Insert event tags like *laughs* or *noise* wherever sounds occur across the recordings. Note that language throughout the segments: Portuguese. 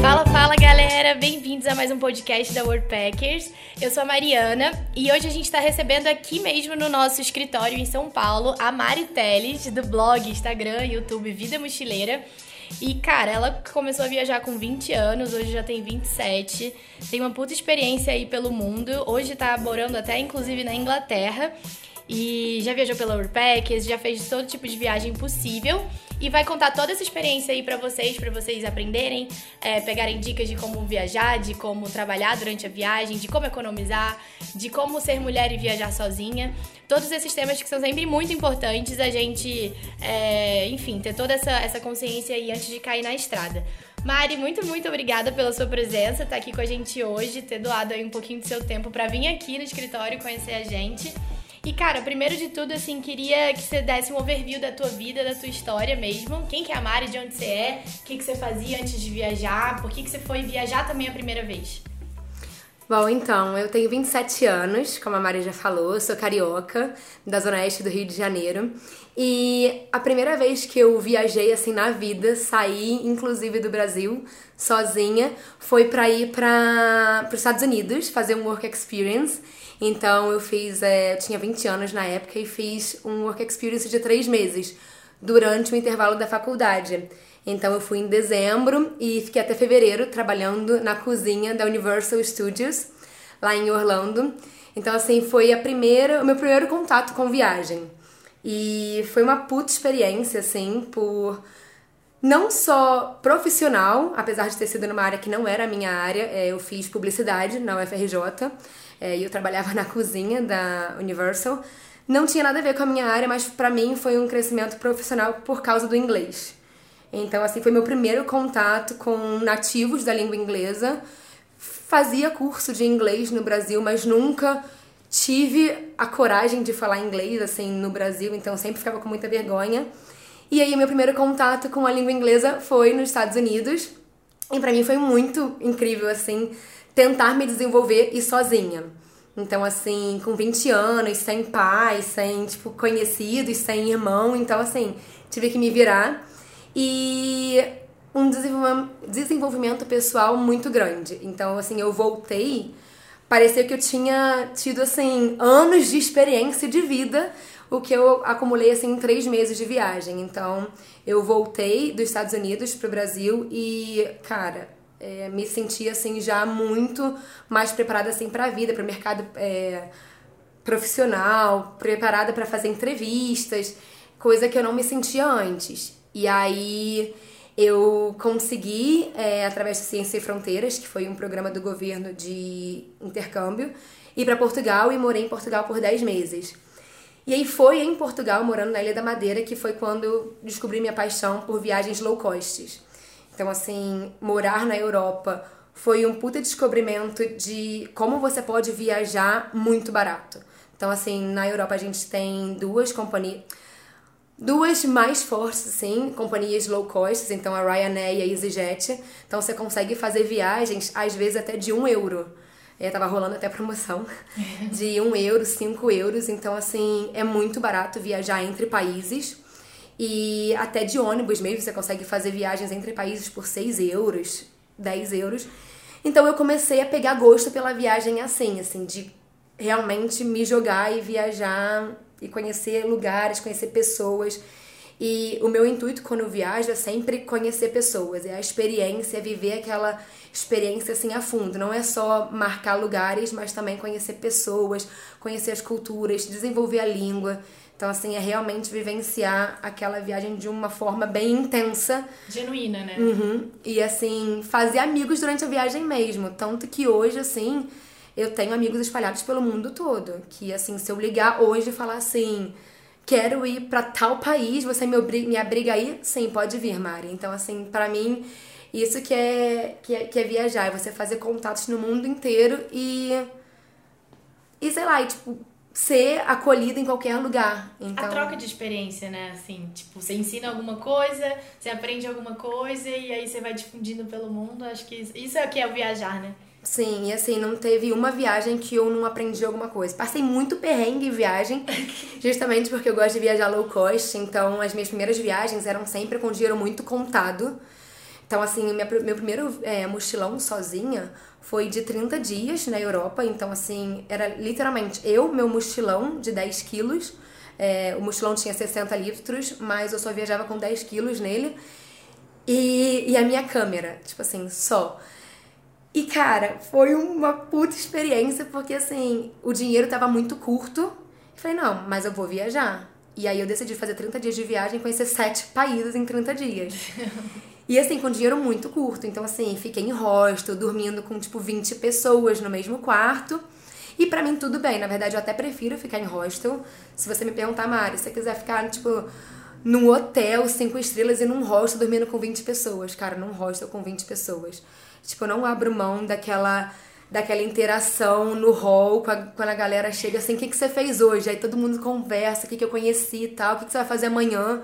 Fala, fala galera, bem-vindos a mais um podcast da Worldpackers. Eu sou a Mariana e hoje a gente está recebendo aqui mesmo no nosso escritório em São Paulo a Mari Teles, do blog, Instagram, YouTube Vida Mochileira. E, cara, ela começou a viajar com 20 anos, hoje já tem 27. Tem uma puta experiência aí pelo mundo. Hoje tá morando até, inclusive, na Inglaterra. E já viajou pela Urpackers, já fez todo tipo de viagem possível e vai contar toda essa experiência aí para vocês, para vocês aprenderem, é, pegarem dicas de como viajar, de como trabalhar durante a viagem, de como economizar, de como ser mulher e viajar sozinha. Todos esses temas que são sempre muito importantes a gente, é, enfim, ter toda essa, essa consciência aí antes de cair na estrada. Mari, muito, muito obrigada pela sua presença, estar tá aqui com a gente hoje, ter doado aí um pouquinho do seu tempo para vir aqui no escritório conhecer a gente. E, cara, primeiro de tudo, assim, queria que você desse um overview da tua vida, da tua história mesmo. Quem que é a Mari, de onde você é, o que, que você fazia antes de viajar, por que, que você foi viajar também a primeira vez? Bom, então, eu tenho 27 anos, como a Mari já falou, sou carioca, da zona oeste do Rio de Janeiro. E a primeira vez que eu viajei assim na vida, saí inclusive do Brasil sozinha, foi para ir para os Estados Unidos fazer um work experience. Então eu fiz, é, eu tinha 20 anos na época e fiz um work experience de três meses durante o intervalo da faculdade. Então eu fui em dezembro e fiquei até fevereiro trabalhando na cozinha da Universal Studios lá em Orlando. Então assim foi a primeira, o meu primeiro contato com viagem. E foi uma puta experiência assim por não só profissional, apesar de ter sido numa área que não era a minha área, é, eu fiz publicidade na UFRJ é, e eu trabalhava *laughs* na cozinha da Universal. Não tinha nada a ver com a minha área, mas para mim foi um crescimento profissional por causa do inglês. Então, assim, foi meu primeiro contato com nativos da língua inglesa. Fazia curso de inglês no Brasil, mas nunca tive a coragem de falar inglês, assim, no Brasil, então sempre ficava com muita vergonha. E aí, meu primeiro contato com a língua inglesa foi nos Estados Unidos. E para mim foi muito incrível, assim, tentar me desenvolver e sozinha. Então, assim, com 20 anos, sem pai, sem, tipo, conhecidos, sem irmão. Então, assim, tive que me virar. E um desenvolvimento pessoal muito grande. Então, assim, eu voltei, parecia que eu tinha tido, assim, anos de experiência de vida, o que eu acumulei, assim, em três meses de viagem. Então, eu voltei dos Estados Unidos pro Brasil e, cara, é, me sentia assim já muito mais preparada assim para a vida, para o mercado é, profissional, preparada para fazer entrevistas, coisa que eu não me sentia antes. E aí eu consegui, é, através do Ciência e Fronteiras, que foi um programa do governo de intercâmbio, ir para Portugal e morei em Portugal por 10 meses. E aí foi em Portugal, morando na Ilha da Madeira, que foi quando descobri minha paixão por viagens low cost. Então, assim, morar na Europa foi um puta descobrimento de como você pode viajar muito barato. Então, assim, na Europa a gente tem duas companhias, duas mais fortes, assim, companhias low cost, então a Ryanair e a EasyJet. Então, você consegue fazer viagens, às vezes, até de um euro. É, tava rolando até promoção *laughs* de um euro, cinco euros. Então, assim, é muito barato viajar entre países. E até de ônibus mesmo, você consegue fazer viagens entre países por 6 euros, 10 euros. Então eu comecei a pegar gosto pela viagem assim, assim, de realmente me jogar e viajar e conhecer lugares, conhecer pessoas. E o meu intuito quando eu viajo é sempre conhecer pessoas, é a experiência, é viver aquela experiência assim a fundo. Não é só marcar lugares, mas também conhecer pessoas, conhecer as culturas, desenvolver a língua. Então, assim, é realmente vivenciar aquela viagem de uma forma bem intensa. Genuína, né? Uhum. E, assim, fazer amigos durante a viagem mesmo. Tanto que hoje, assim, eu tenho amigos espalhados pelo mundo todo. Que, assim, se eu ligar hoje e falar assim, quero ir para tal país, você me, obriga, me abriga aí? Sim, pode vir, Mari. Então, assim, para mim, isso que é, que é, que é viajar. É você fazer contatos no mundo inteiro e... E, sei lá, e, tipo ser acolhida em qualquer lugar. Então... A troca de experiência, né? Assim, tipo, você ensina alguma coisa, você aprende alguma coisa e aí você vai difundindo pelo mundo. Acho que isso é o que é o viajar, né? Sim, e assim, não teve uma viagem que eu não aprendi alguma coisa. Passei muito perrengue em viagem, *laughs* justamente porque eu gosto de viajar low cost, então as minhas primeiras viagens eram sempre com dinheiro muito contado. Então, assim, minha, meu primeiro é, mochilão sozinha foi de 30 dias na Europa. Então, assim, era literalmente eu, meu mochilão de 10 quilos. É, o mochilão tinha 60 litros, mas eu só viajava com 10 quilos nele. E, e a minha câmera, tipo assim, só. E, cara, foi uma puta experiência, porque, assim, o dinheiro tava muito curto. Eu falei, não, mas eu vou viajar. E aí eu decidi fazer 30 dias de viagem e conhecer sete países em 30 dias. *laughs* E assim, com dinheiro muito curto. Então, assim, fiquei em hostel, dormindo com, tipo, 20 pessoas no mesmo quarto. E para mim tudo bem. Na verdade, eu até prefiro ficar em hostel. Se você me perguntar, Mari, se você quiser ficar, tipo, num hotel cinco estrelas e num hostel dormindo com 20 pessoas. Cara, num hostel com 20 pessoas. Tipo, eu não abro mão daquela daquela interação no hall quando a galera chega assim, o que, que você fez hoje? Aí todo mundo conversa, o que, que eu conheci e tal, o que, que você vai fazer amanhã?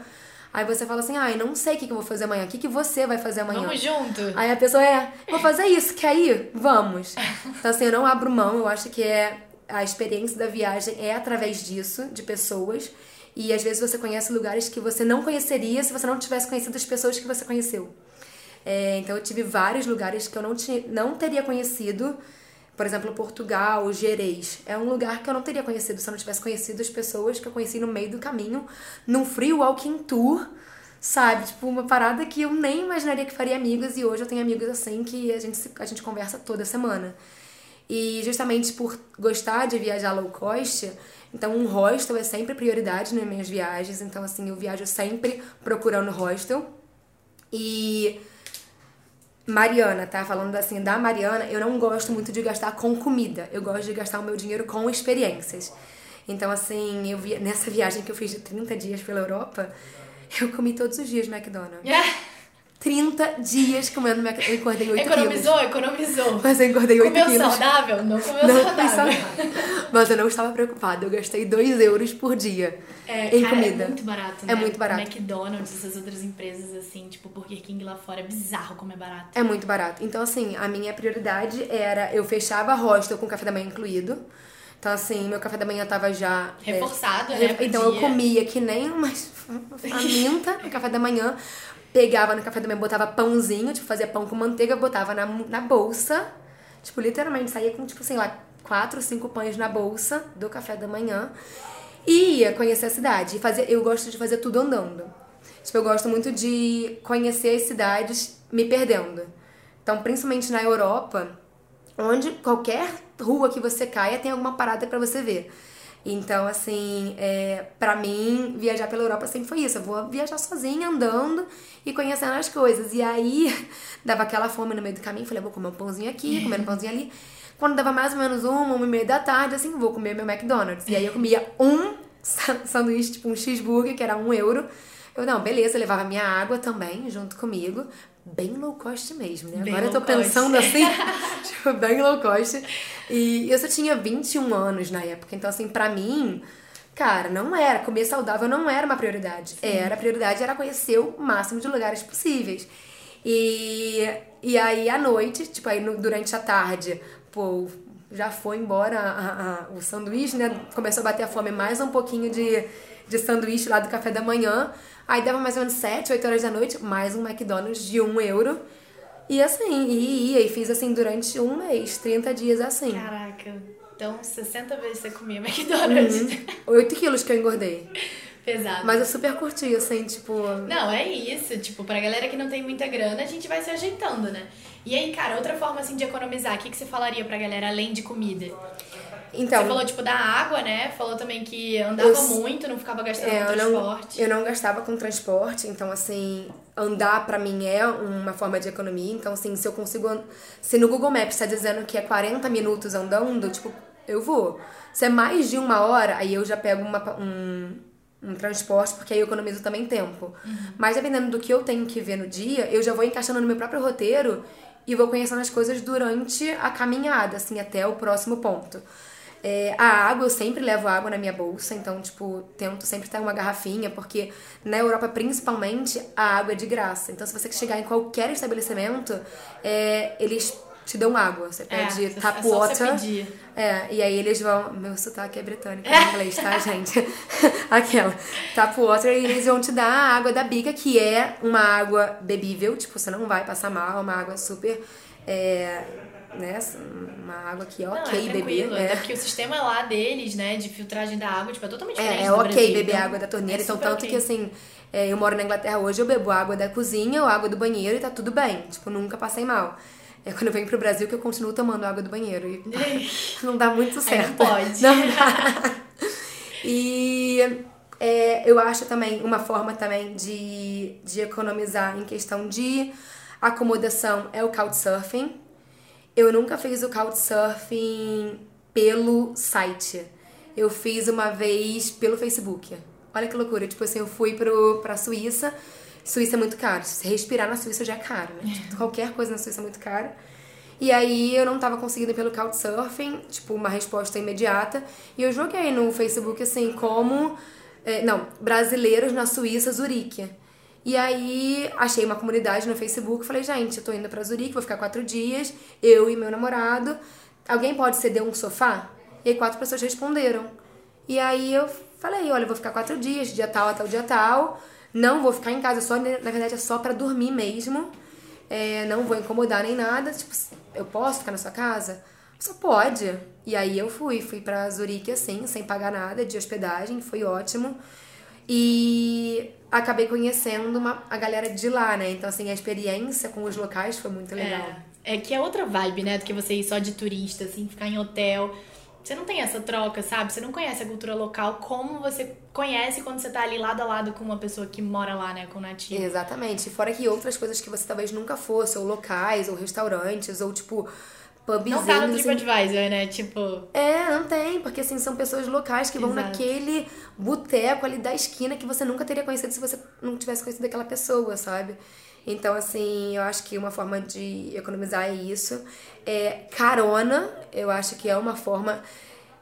Aí você fala assim, ai, não sei o que, que eu vou fazer amanhã, o que, que você vai fazer amanhã? Vamos junto. Aí a pessoa é, vou fazer isso, quer ir? Vamos. Então assim, eu não abro mão, eu acho que é a experiência da viagem é através disso, de pessoas. E às vezes você conhece lugares que você não conheceria se você não tivesse conhecido as pessoas que você conheceu. É, então eu tive vários lugares que eu não, tinha, não teria conhecido. Por exemplo, Portugal, Gerês. É um lugar que eu não teria conhecido se eu não tivesse conhecido as pessoas que eu conheci no meio do caminho, num free walking tour, sabe? Tipo, uma parada que eu nem imaginaria que faria amigos e hoje eu tenho amigos assim que a gente, a gente conversa toda semana. E justamente por gostar de viajar low cost, então um hostel é sempre prioridade nas minhas viagens. Então, assim, eu viajo sempre procurando hostel. E Mariana, tá? Falando assim da Mariana, eu não gosto muito de gastar com comida. Eu gosto de gastar o meu dinheiro com experiências. Então, assim, eu vi, nessa viagem que eu fiz de 30 dias pela Europa, eu comi todos os dias McDonald's. *laughs* 30 dias comendo McDonald's. Eu engordei 8 economizou, quilos. Economizou, Mas eu engordei 8 comeu quilos. Comeu saudável? Não comeu não saudável. saudável. Mas eu não estava preocupada. Eu gastei 2 euros por dia é, em cara, comida. É muito barato, né? É muito barato. McDonald's, essas outras empresas, assim, tipo Burger King lá fora, é bizarro como é barato. É muito barato. Então, assim, a minha prioridade era... Eu fechava hostel com café da manhã incluído. Então, assim, meu café da manhã tava já... Reforçado, é, né? Então, eu comia que nem uma *laughs* faminta no café da manhã. Pegava no café da manhã, botava pãozinho, tipo, fazia pão com manteiga, botava na, na bolsa. Tipo, literalmente, saía com, tipo, sei lá, quatro, cinco pães na bolsa do café da manhã. E ia conhecer a cidade. E fazer, eu gosto de fazer tudo andando. Tipo, eu gosto muito de conhecer as cidades me perdendo. Então, principalmente na Europa, onde qualquer rua que você caia tem alguma parada para você ver. Então, assim, é, para mim, viajar pela Europa sempre foi isso. Eu vou viajar sozinha, andando e conhecendo as coisas. E aí, *laughs* dava aquela fome no meio do caminho. Falei, vou comer um pãozinho aqui, *laughs* comer um pãozinho ali. Quando dava mais ou menos uma, uma e meia da tarde, assim, vou comer meu McDonald's. E aí eu comia um *laughs* sanduíche, tipo um cheeseburger, que era um euro. Eu, não, beleza, eu levava minha água também junto comigo. Bem low cost mesmo, né? Bem Agora eu tô cost. pensando assim, *laughs* tipo, bem low cost. E eu só tinha 21 anos na época, então assim, pra mim, cara, não era. Comer saudável não era uma prioridade. Era, a prioridade era conhecer o máximo de lugares possíveis. E, e aí à noite, tipo, aí no- durante a tarde, pô, já foi embora a- a- o sanduíche, né? Começou a bater a fome mais um pouquinho de, de sanduíche lá do café da manhã. Aí dava mais ou menos 7, 8 horas da noite, mais um McDonald's de 1 euro. E assim, e ia, e fiz assim durante um mês, 30 dias assim. Caraca, então 60 vezes você comia McDonald's. 8 quilos que eu engordei. *laughs* Pesado. Mas eu super curti, assim, tipo. Não, é isso. Tipo, pra galera que não tem muita grana, a gente vai se ajeitando, né? E aí, cara, outra forma assim de economizar, o que, que você falaria pra galera além de comida? Então. Você falou, tipo, da água, né? Falou também que andava Eu- muito, não ficava gastando É, com eu não, transporte. eu não gastava com transporte, então assim, andar pra mim é uma forma de economia. Então, assim, se eu consigo. Se no Google Maps tá dizendo que é 40 minutos andando, tipo, eu vou. Se é mais de uma hora, aí eu já pego uma, um, um transporte, porque aí eu economizo também tempo. Mas dependendo do que eu tenho que ver no dia, eu já vou encaixando no meu próprio roteiro e vou conhecendo as coisas durante a caminhada, assim, até o próximo ponto. É, a água, eu sempre levo água na minha bolsa, então, tipo, tento sempre ter uma garrafinha, porque na Europa, principalmente, a água é de graça. Então, se você chegar em qualquer estabelecimento, é, eles te dão água. Você pede é, tap é water. É, e aí eles vão. Meu sotaque é britânico *laughs* em inglês, tá, gente? *laughs* Aquela. Tap water e eles vão te dar a água da bica, que é uma água bebível, tipo, você não vai passar mal, é uma água super. É, né, uma água que é ok não, é beber. É. Até porque o sistema lá deles, né, de filtragem da água, tipo, é totalmente diferente. É, é ok Brasil, beber então, água da torneira, é então tanto okay. que assim. É, eu moro na Inglaterra hoje, eu bebo água da cozinha ou água do banheiro e tá tudo bem. Tipo, nunca passei mal. É quando eu venho pro Brasil que eu continuo tomando água do banheiro. E *laughs* *laughs* não dá muito certo. Aí não pode. Não dá. *laughs* E é, eu acho também uma forma também de, de economizar em questão de acomodação é o couchsurfing. Eu nunca fiz o couchsurfing pelo site. Eu fiz uma vez pelo Facebook. Olha que loucura. Tipo assim, eu fui pro, pra Suíça. Suíça é muito caro. Se respirar na Suíça já é caro, né? Tipo, qualquer coisa na Suíça é muito caro. E aí eu não tava conseguindo pelo Couchsurfing, tipo, uma resposta imediata. E eu joguei no Facebook, assim, como... É, não, brasileiros na Suíça, Zurique. E aí achei uma comunidade no Facebook, falei, gente, eu tô indo pra Zurique, vou ficar quatro dias, eu e meu namorado. Alguém pode ceder um sofá? E aí quatro pessoas responderam. E aí eu falei, olha, eu vou ficar quatro dias, dia tal até o dia tal. Não vou ficar em casa, só na verdade é só para dormir mesmo. É, não vou incomodar nem nada. Tipo, eu posso ficar na sua casa? Só pode. E aí eu fui, fui para Zurique assim, sem pagar nada de hospedagem, foi ótimo. E acabei conhecendo uma, a galera de lá, né? Então, assim, a experiência com os locais foi muito legal. É, é que é outra vibe, né? Do que você ir só de turista, assim, ficar em hotel. Você não tem essa troca, sabe? Você não conhece a cultura local como você conhece quando você tá ali lado a lado com uma pessoa que mora lá, né? Com o nativo. Exatamente. Fora que outras coisas que você talvez nunca fosse, ou locais, ou restaurantes, ou tipo pubzinhos. Não tá no TripAdvisor, assim. né? Tipo... É, não tem, porque assim, são pessoas locais que vão Exato. naquele boteco ali da esquina que você nunca teria conhecido se você não tivesse conhecido aquela pessoa, sabe? Então, assim, eu acho que uma forma de economizar é isso. É, carona, eu acho que é uma forma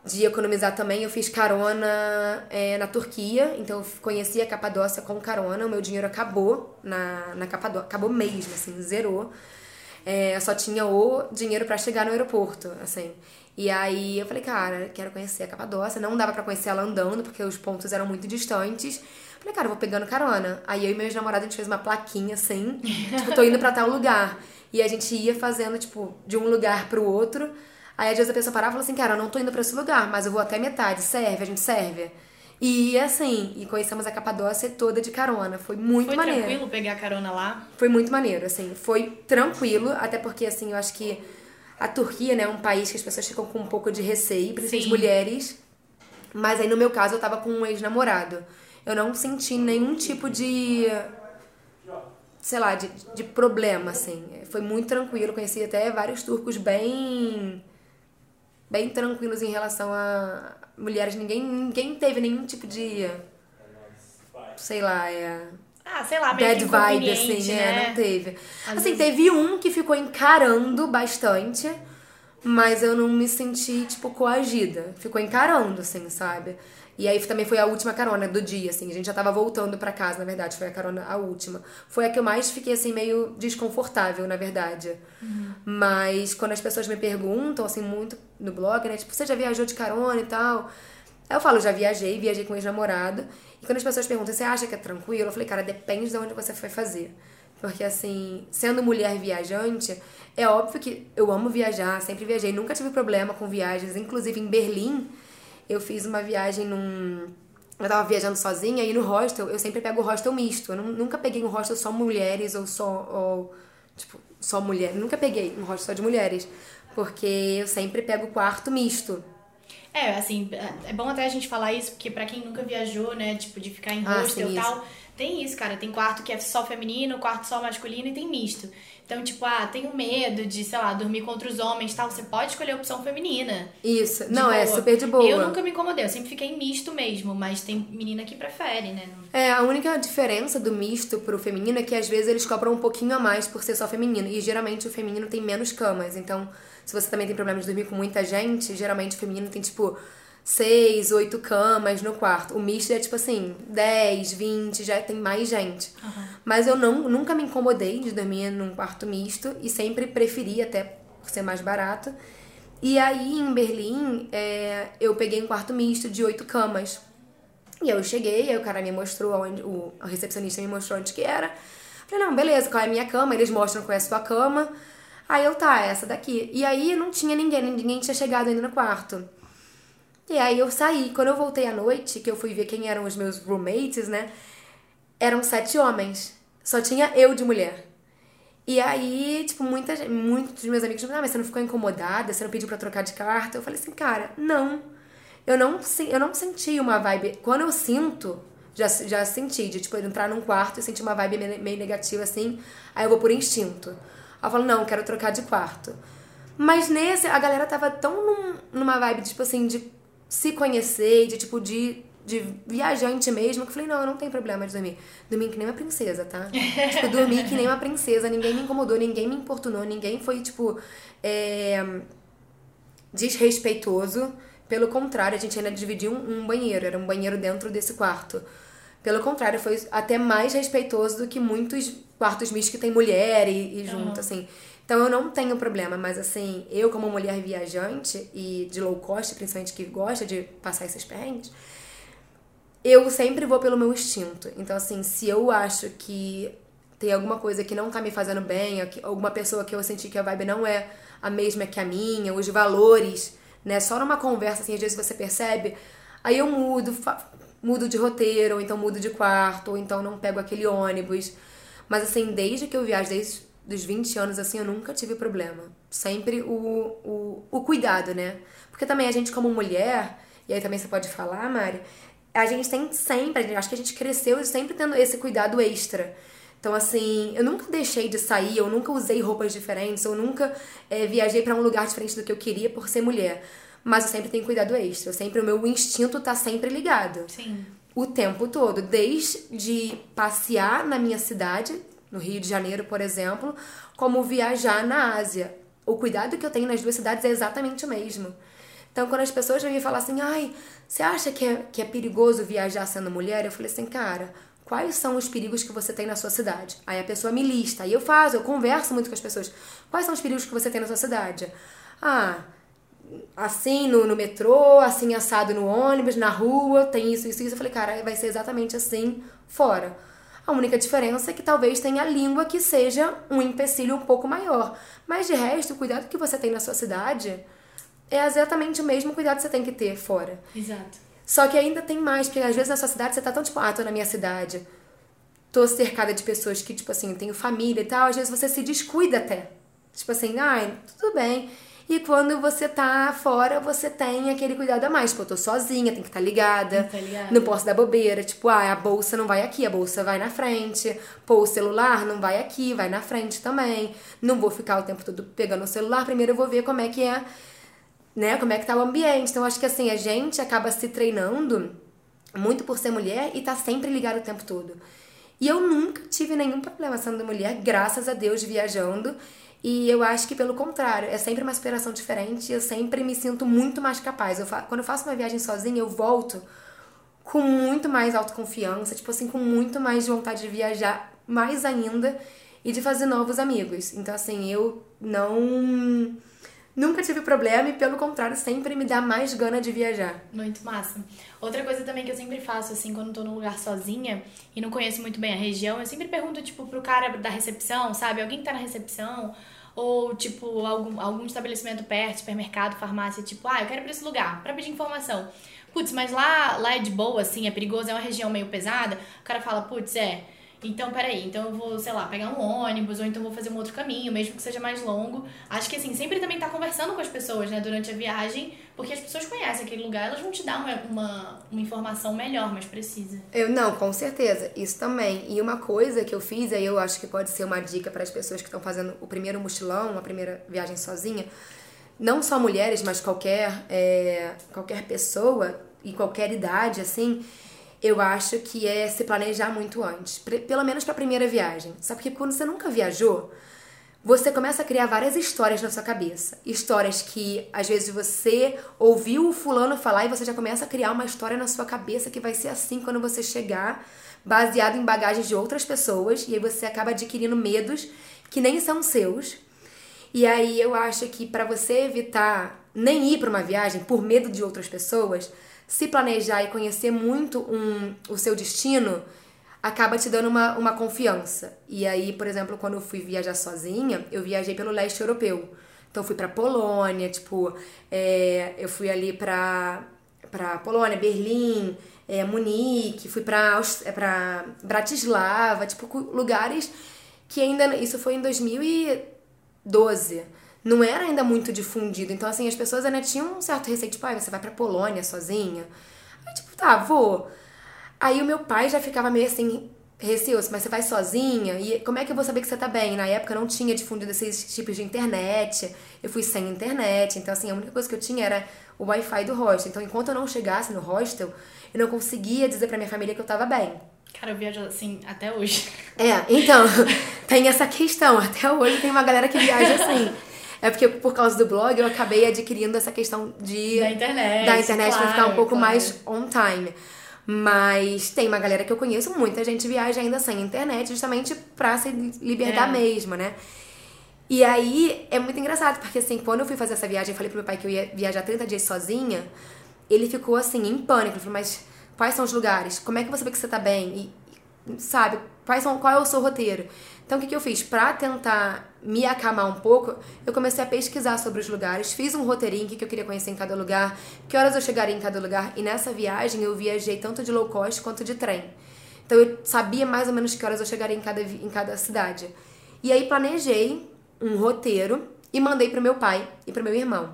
de economizar também. Eu fiz carona é, na Turquia, então eu conheci a Capadócia com carona. O meu dinheiro acabou na, na Capadócia, acabou mesmo, assim, zerou. É, só tinha o dinheiro para chegar no aeroporto, assim. E aí eu falei, cara, quero conhecer a Capadócia. Não dava para conhecer ela andando, porque os pontos eram muito distantes. Falei, cara, eu vou pegando carona. Aí eu e meu ex-namorado, a gente fez uma plaquinha assim, *laughs* tipo, tô indo pra tal lugar. E a gente ia fazendo, tipo, de um lugar pro outro. Aí às vezes a pessoa parava e falou assim, cara, eu não tô indo pra esse lugar, mas eu vou até metade, serve, a gente serve. E assim, e conhecemos a Capadócia toda de carona. Foi muito foi maneiro. Foi tranquilo pegar carona lá? Foi muito maneiro, assim. Foi tranquilo, até porque, assim, eu acho que a Turquia, né, é um país que as pessoas ficam com um pouco de receio, principalmente mulheres. Mas aí, no meu caso, eu tava com um ex-namorado eu não senti nenhum tipo de sei lá, de, de problema, assim. Foi muito tranquilo, conheci até vários turcos bem bem tranquilos em relação a mulheres. Ninguém, ninguém teve nenhum tipo de sei lá, é ah, sei lá, meio bad vibe assim, né? É, não teve. Às assim, vezes... teve um que ficou encarando bastante, mas eu não me senti tipo coagida. Ficou encarando assim, sabe? E aí também foi a última carona do dia, assim. A gente já tava voltando para casa, na verdade. Foi a carona a última. Foi a que eu mais fiquei, assim, meio desconfortável, na verdade. Uhum. Mas quando as pessoas me perguntam, assim, muito no blog, né? Tipo, você já viajou de carona e tal? Aí eu falo, já viajei, viajei com ex-namorado. E quando as pessoas perguntam, você acha que é tranquilo? Eu falei, cara, depende de onde você foi fazer. Porque, assim, sendo mulher viajante, é óbvio que eu amo viajar, sempre viajei, nunca tive problema com viagens. Inclusive, em Berlim, eu fiz uma viagem num. Eu tava viajando sozinha e no hostel eu sempre pego o hostel misto. Eu nunca peguei um hostel só mulheres ou só. Ou, tipo, só mulher. Nunca peguei um hostel só de mulheres. Porque eu sempre pego quarto misto. É, assim, é, é bom até a gente falar isso, porque para quem nunca viajou, né, tipo, de ficar em ah, hostel e tal, isso. tem isso, cara. Tem quarto que é só feminino, quarto só masculino e tem misto. Então, tipo, ah, tenho medo de, sei lá, dormir contra os homens tal. Você pode escolher a opção feminina. Isso. Não, boa. é super de boa. Eu nunca me incomodei, eu sempre fiquei misto mesmo, mas tem menina que prefere, né? É, a única diferença do misto pro feminino é que às vezes eles cobram um pouquinho a mais por ser só feminino. E geralmente o feminino tem menos camas. Então, se você também tem problema de dormir com muita gente, geralmente o feminino tem, tipo, seis, oito camas no quarto. O misto é tipo assim, 10, 20, já tem mais gente. Uhum. Mas eu não, nunca me incomodei de dormir num quarto misto e sempre preferi até por ser mais barato. E aí, em Berlim, é, eu peguei um quarto misto de oito camas. E eu cheguei, aí o cara me mostrou onde, o, a recepcionista me mostrou onde que era. Falei, não, beleza, qual é a minha cama? Eles mostram qual é a sua cama. Aí eu, tá, essa daqui. E aí não tinha ninguém, ninguém tinha chegado ainda no quarto. E aí eu saí. Quando eu voltei à noite, que eu fui ver quem eram os meus roommates, né? Eram sete homens. Só tinha eu de mulher. E aí, tipo, muita, muitos dos meus amigos me ah, mas você não ficou incomodada? Você não pediu pra trocar de carta? Eu falei assim, cara, não. Eu não, eu não senti uma vibe. Quando eu sinto, já, já senti, de tipo, entrar num quarto e sentir uma vibe meio negativa assim, aí eu vou por instinto. Aí eu falo, não, quero trocar de quarto. Mas nesse, a galera tava tão num, numa vibe, tipo assim, de se conhecer, de tipo, de de viajante mesmo, que eu falei, não, eu não tenho problema de dormir. Dormir que nem uma princesa, tá? *laughs* tipo, dormir que nem uma princesa, ninguém me incomodou, ninguém me importunou, ninguém foi, tipo, é, desrespeitoso. Pelo contrário, a gente ainda dividiu um, um banheiro, era um banheiro dentro desse quarto. Pelo contrário, foi até mais respeitoso do que muitos quartos mistos que tem mulher e, e junto, uhum. assim. Então eu não tenho problema, mas assim, eu como mulher viajante e de low cost, principalmente que gosta de passar esses perrengues, eu sempre vou pelo meu instinto. Então, assim, se eu acho que tem alguma coisa que não tá me fazendo bem, alguma pessoa que eu senti que a vibe não é a mesma que a minha, os valores, né? Só numa conversa, assim, às vezes você percebe, aí eu mudo, mudo de roteiro, ou então mudo de quarto, ou então não pego aquele ônibus. Mas, assim, desde que eu viajo, desde os 20 anos, assim, eu nunca tive problema. Sempre o, o, o cuidado, né? Porque também a gente, como mulher, e aí também você pode falar, Mari, a gente tem sempre, acho que a gente cresceu sempre tendo esse cuidado extra. Então, assim, eu nunca deixei de sair, eu nunca usei roupas diferentes, eu nunca é, viajei para um lugar diferente do que eu queria por ser mulher. Mas eu sempre tenho cuidado extra. Eu sempre, o meu instinto tá sempre ligado. Sim. O tempo todo. Desde passear na minha cidade, no Rio de Janeiro, por exemplo, como viajar na Ásia. O cuidado que eu tenho nas duas cidades é exatamente o mesmo. Então, quando as pessoas vêm me falar assim, ai, você acha que é, que é perigoso viajar sendo mulher? Eu falei assim, cara, quais são os perigos que você tem na sua cidade? Aí a pessoa me lista, aí eu faço, eu converso muito com as pessoas. Quais são os perigos que você tem na sua cidade? Ah, assim no, no metrô, assim assado no ônibus, na rua, tem isso, isso, isso. Eu falei, cara, vai ser exatamente assim fora. A única diferença é que talvez tenha a língua que seja um empecilho um pouco maior. Mas de resto, o cuidado que você tem na sua cidade é exatamente o mesmo cuidado que você tem que ter fora. Exato. Só que ainda tem mais, porque às vezes na sua cidade você tá tão tipo, ah, tô na minha cidade, tô cercada de pessoas que, tipo assim, tenho família e tal, às vezes você se descuida até. Tipo assim, ai, tudo bem. E quando você tá fora, você tem aquele cuidado a mais. Tipo, eu tô sozinha, tem que estar tá ligada. Tá ligada. Não posso dar bobeira. Tipo, ah, a bolsa não vai aqui, a bolsa vai na frente. Pô, o celular não vai aqui, vai na frente também. Não vou ficar o tempo todo pegando o celular. Primeiro eu vou ver como é que é né? Como é que tá o ambiente. Então, acho que assim, a gente acaba se treinando muito por ser mulher e tá sempre ligado o tempo todo. E eu nunca tive nenhum problema sendo mulher, graças a Deus, viajando. E eu acho que, pelo contrário, é sempre uma superação diferente. Eu sempre me sinto muito mais capaz. Eu quando eu faço uma viagem sozinha, eu volto com muito mais autoconfiança, tipo assim, com muito mais vontade de viajar mais ainda e de fazer novos amigos. Então, assim, eu não Nunca tive problema e, pelo contrário, sempre me dá mais gana de viajar. Muito massa. Outra coisa também que eu sempre faço, assim, quando tô num lugar sozinha e não conheço muito bem a região, eu sempre pergunto, tipo, pro cara da recepção, sabe? Alguém que tá na recepção, ou, tipo, algum, algum estabelecimento perto, supermercado, farmácia, tipo, ah, eu quero ir pra esse lugar, pra pedir informação. Putz, mas lá, lá é de boa, assim, é perigoso, é uma região meio pesada. O cara fala, putz, é então, peraí, então eu vou, sei lá, pegar um ônibus, ou então vou fazer um outro caminho, mesmo que seja mais longo. Acho que assim, sempre também tá conversando com as pessoas, né, durante a viagem, porque as pessoas conhecem aquele lugar, elas vão te dar uma, uma, uma informação melhor, mais precisa. Eu não, com certeza, isso também. E uma coisa que eu fiz, aí eu acho que pode ser uma dica para as pessoas que estão fazendo o primeiro mochilão, a primeira viagem sozinha, não só mulheres, mas qualquer, é, qualquer pessoa e qualquer idade, assim eu acho que é se planejar muito antes. Pelo menos para a primeira viagem. Sabe porque quando você nunca viajou, você começa a criar várias histórias na sua cabeça. Histórias que às vezes você ouviu o fulano falar e você já começa a criar uma história na sua cabeça que vai ser assim quando você chegar, baseado em bagagens de outras pessoas, e aí você acaba adquirindo medos que nem são seus. E aí eu acho que para você evitar nem ir para uma viagem por medo de outras pessoas, se planejar e conhecer muito um, o seu destino, acaba te dando uma, uma confiança. E aí, por exemplo, quando eu fui viajar sozinha, eu viajei pelo leste europeu. Então, fui pra Polônia, tipo, é, eu fui ali pra, pra Polônia, Berlim, é, Munique, fui pra, é, pra Bratislava, tipo, lugares que ainda. Isso foi em 2012 não era ainda muito difundido. Então, assim, as pessoas ainda tinham um certo receio, tipo, ah, você vai pra Polônia sozinha? Aí, tipo, tá, vou. Aí o meu pai já ficava meio assim, receoso, mas você vai sozinha? E como é que eu vou saber que você tá bem? Na época não tinha difundido esses tipos de internet, eu fui sem internet, então assim, a única coisa que eu tinha era o Wi-Fi do hostel. Então, enquanto eu não chegasse no hostel, eu não conseguia dizer pra minha família que eu tava bem. Cara, eu viajo assim até hoje. É, então, *laughs* tem essa questão. Até hoje tem uma galera que viaja assim. É porque por causa do blog eu acabei adquirindo essa questão de. Da internet. Da internet claro, pra ficar um pouco claro. mais on time. Mas tem uma galera que eu conheço, muita gente viaja ainda sem internet, justamente pra se libertar É. mesmo, né? E aí é muito engraçado, porque assim, quando eu fui fazer essa viagem, eu falei pro meu pai que eu ia viajar 30 dias sozinha, ele ficou assim, em pânico. Ele falou, mas quais são os lugares? Como é que você vê que você tá bem? E, sabe, quais são, qual é o seu roteiro? Então o que, que eu fiz? Pra tentar me acalmar um pouco, eu comecei a pesquisar sobre os lugares, fiz um roteirinho, que, eu queria conhecer em cada lugar, que horas eu chegaria em cada lugar, e nessa viagem eu viajei tanto de low cost quanto de trem. Então eu sabia mais ou menos que horas eu chegaria em cada, em cada cidade. E aí planejei um roteiro e mandei pro meu pai e pro meu irmão.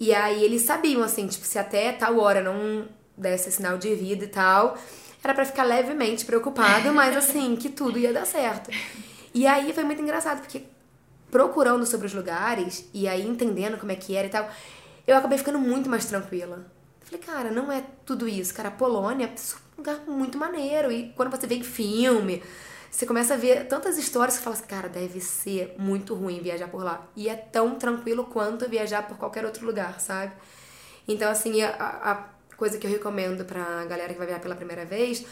E aí eles sabiam, assim, tipo, se até tal hora não desse sinal de vida e tal, era pra ficar levemente preocupado, mas assim, que tudo ia dar certo. E aí foi muito engraçado, porque procurando sobre os lugares e aí entendendo como é que era e tal, eu acabei ficando muito mais tranquila. Falei, cara, não é tudo isso, cara. A Polônia é um lugar muito maneiro. E quando você vê em filme, você começa a ver tantas histórias que fala assim, cara, deve ser muito ruim viajar por lá. E é tão tranquilo quanto viajar por qualquer outro lugar, sabe? Então, assim, a, a coisa que eu recomendo pra galera que vai viajar pela primeira vez,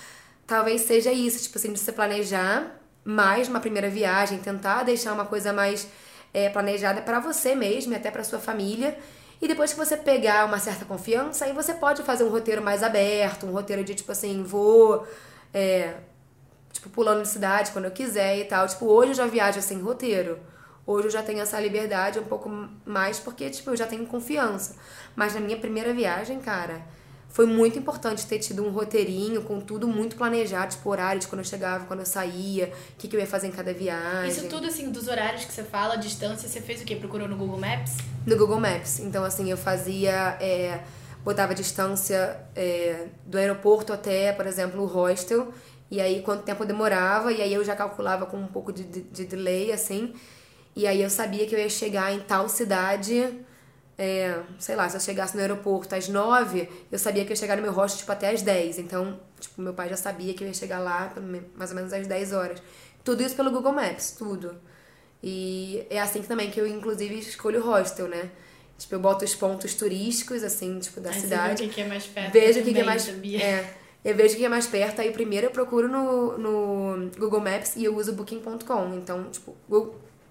talvez seja isso, tipo assim, de você planejar mais uma primeira viagem, tentar deixar uma coisa mais é, planejada pra você mesmo e até pra sua família. E depois que você pegar uma certa confiança, aí você pode fazer um roteiro mais aberto, um roteiro de tipo assim, vou. É, tipo, pulando de cidade quando eu quiser e tal. Tipo, hoje eu já viajo sem roteiro. Hoje eu já tenho essa liberdade um pouco mais porque, tipo, eu já tenho confiança. Mas na minha primeira viagem, cara, foi muito importante ter tido um roteirinho com tudo muito planejado, tipo, horário de quando eu chegava, quando eu saía, o que, que eu ia fazer em cada viagem. Isso tudo, assim, dos horários que você fala, a distância, você fez o quê? Procurou no Google Maps? No Google Maps. Então, assim, eu fazia. É, botava a distância é, do aeroporto até, por exemplo, o hostel. E aí, quanto tempo demorava. E aí, eu já calculava com um pouco de, de, de delay, assim. E aí, eu sabia que eu ia chegar em tal cidade. É, sei lá, se eu chegasse no aeroporto às nove, eu sabia que eu ia chegar no meu hostel, tipo, até às dez. Então, tipo, meu pai já sabia que eu ia chegar lá mais ou menos às 10 horas. Tudo isso pelo Google Maps, tudo. E é assim que também que eu, inclusive, escolho o hostel, né? Tipo, eu boto os pontos turísticos, assim, tipo, da Aí cidade. Viu o que é mais perto Vejo o que, que é mais. sabia? É, eu vejo o que é mais perto, aí primeiro eu procuro no, no Google Maps e eu uso booking.com. Então, tipo,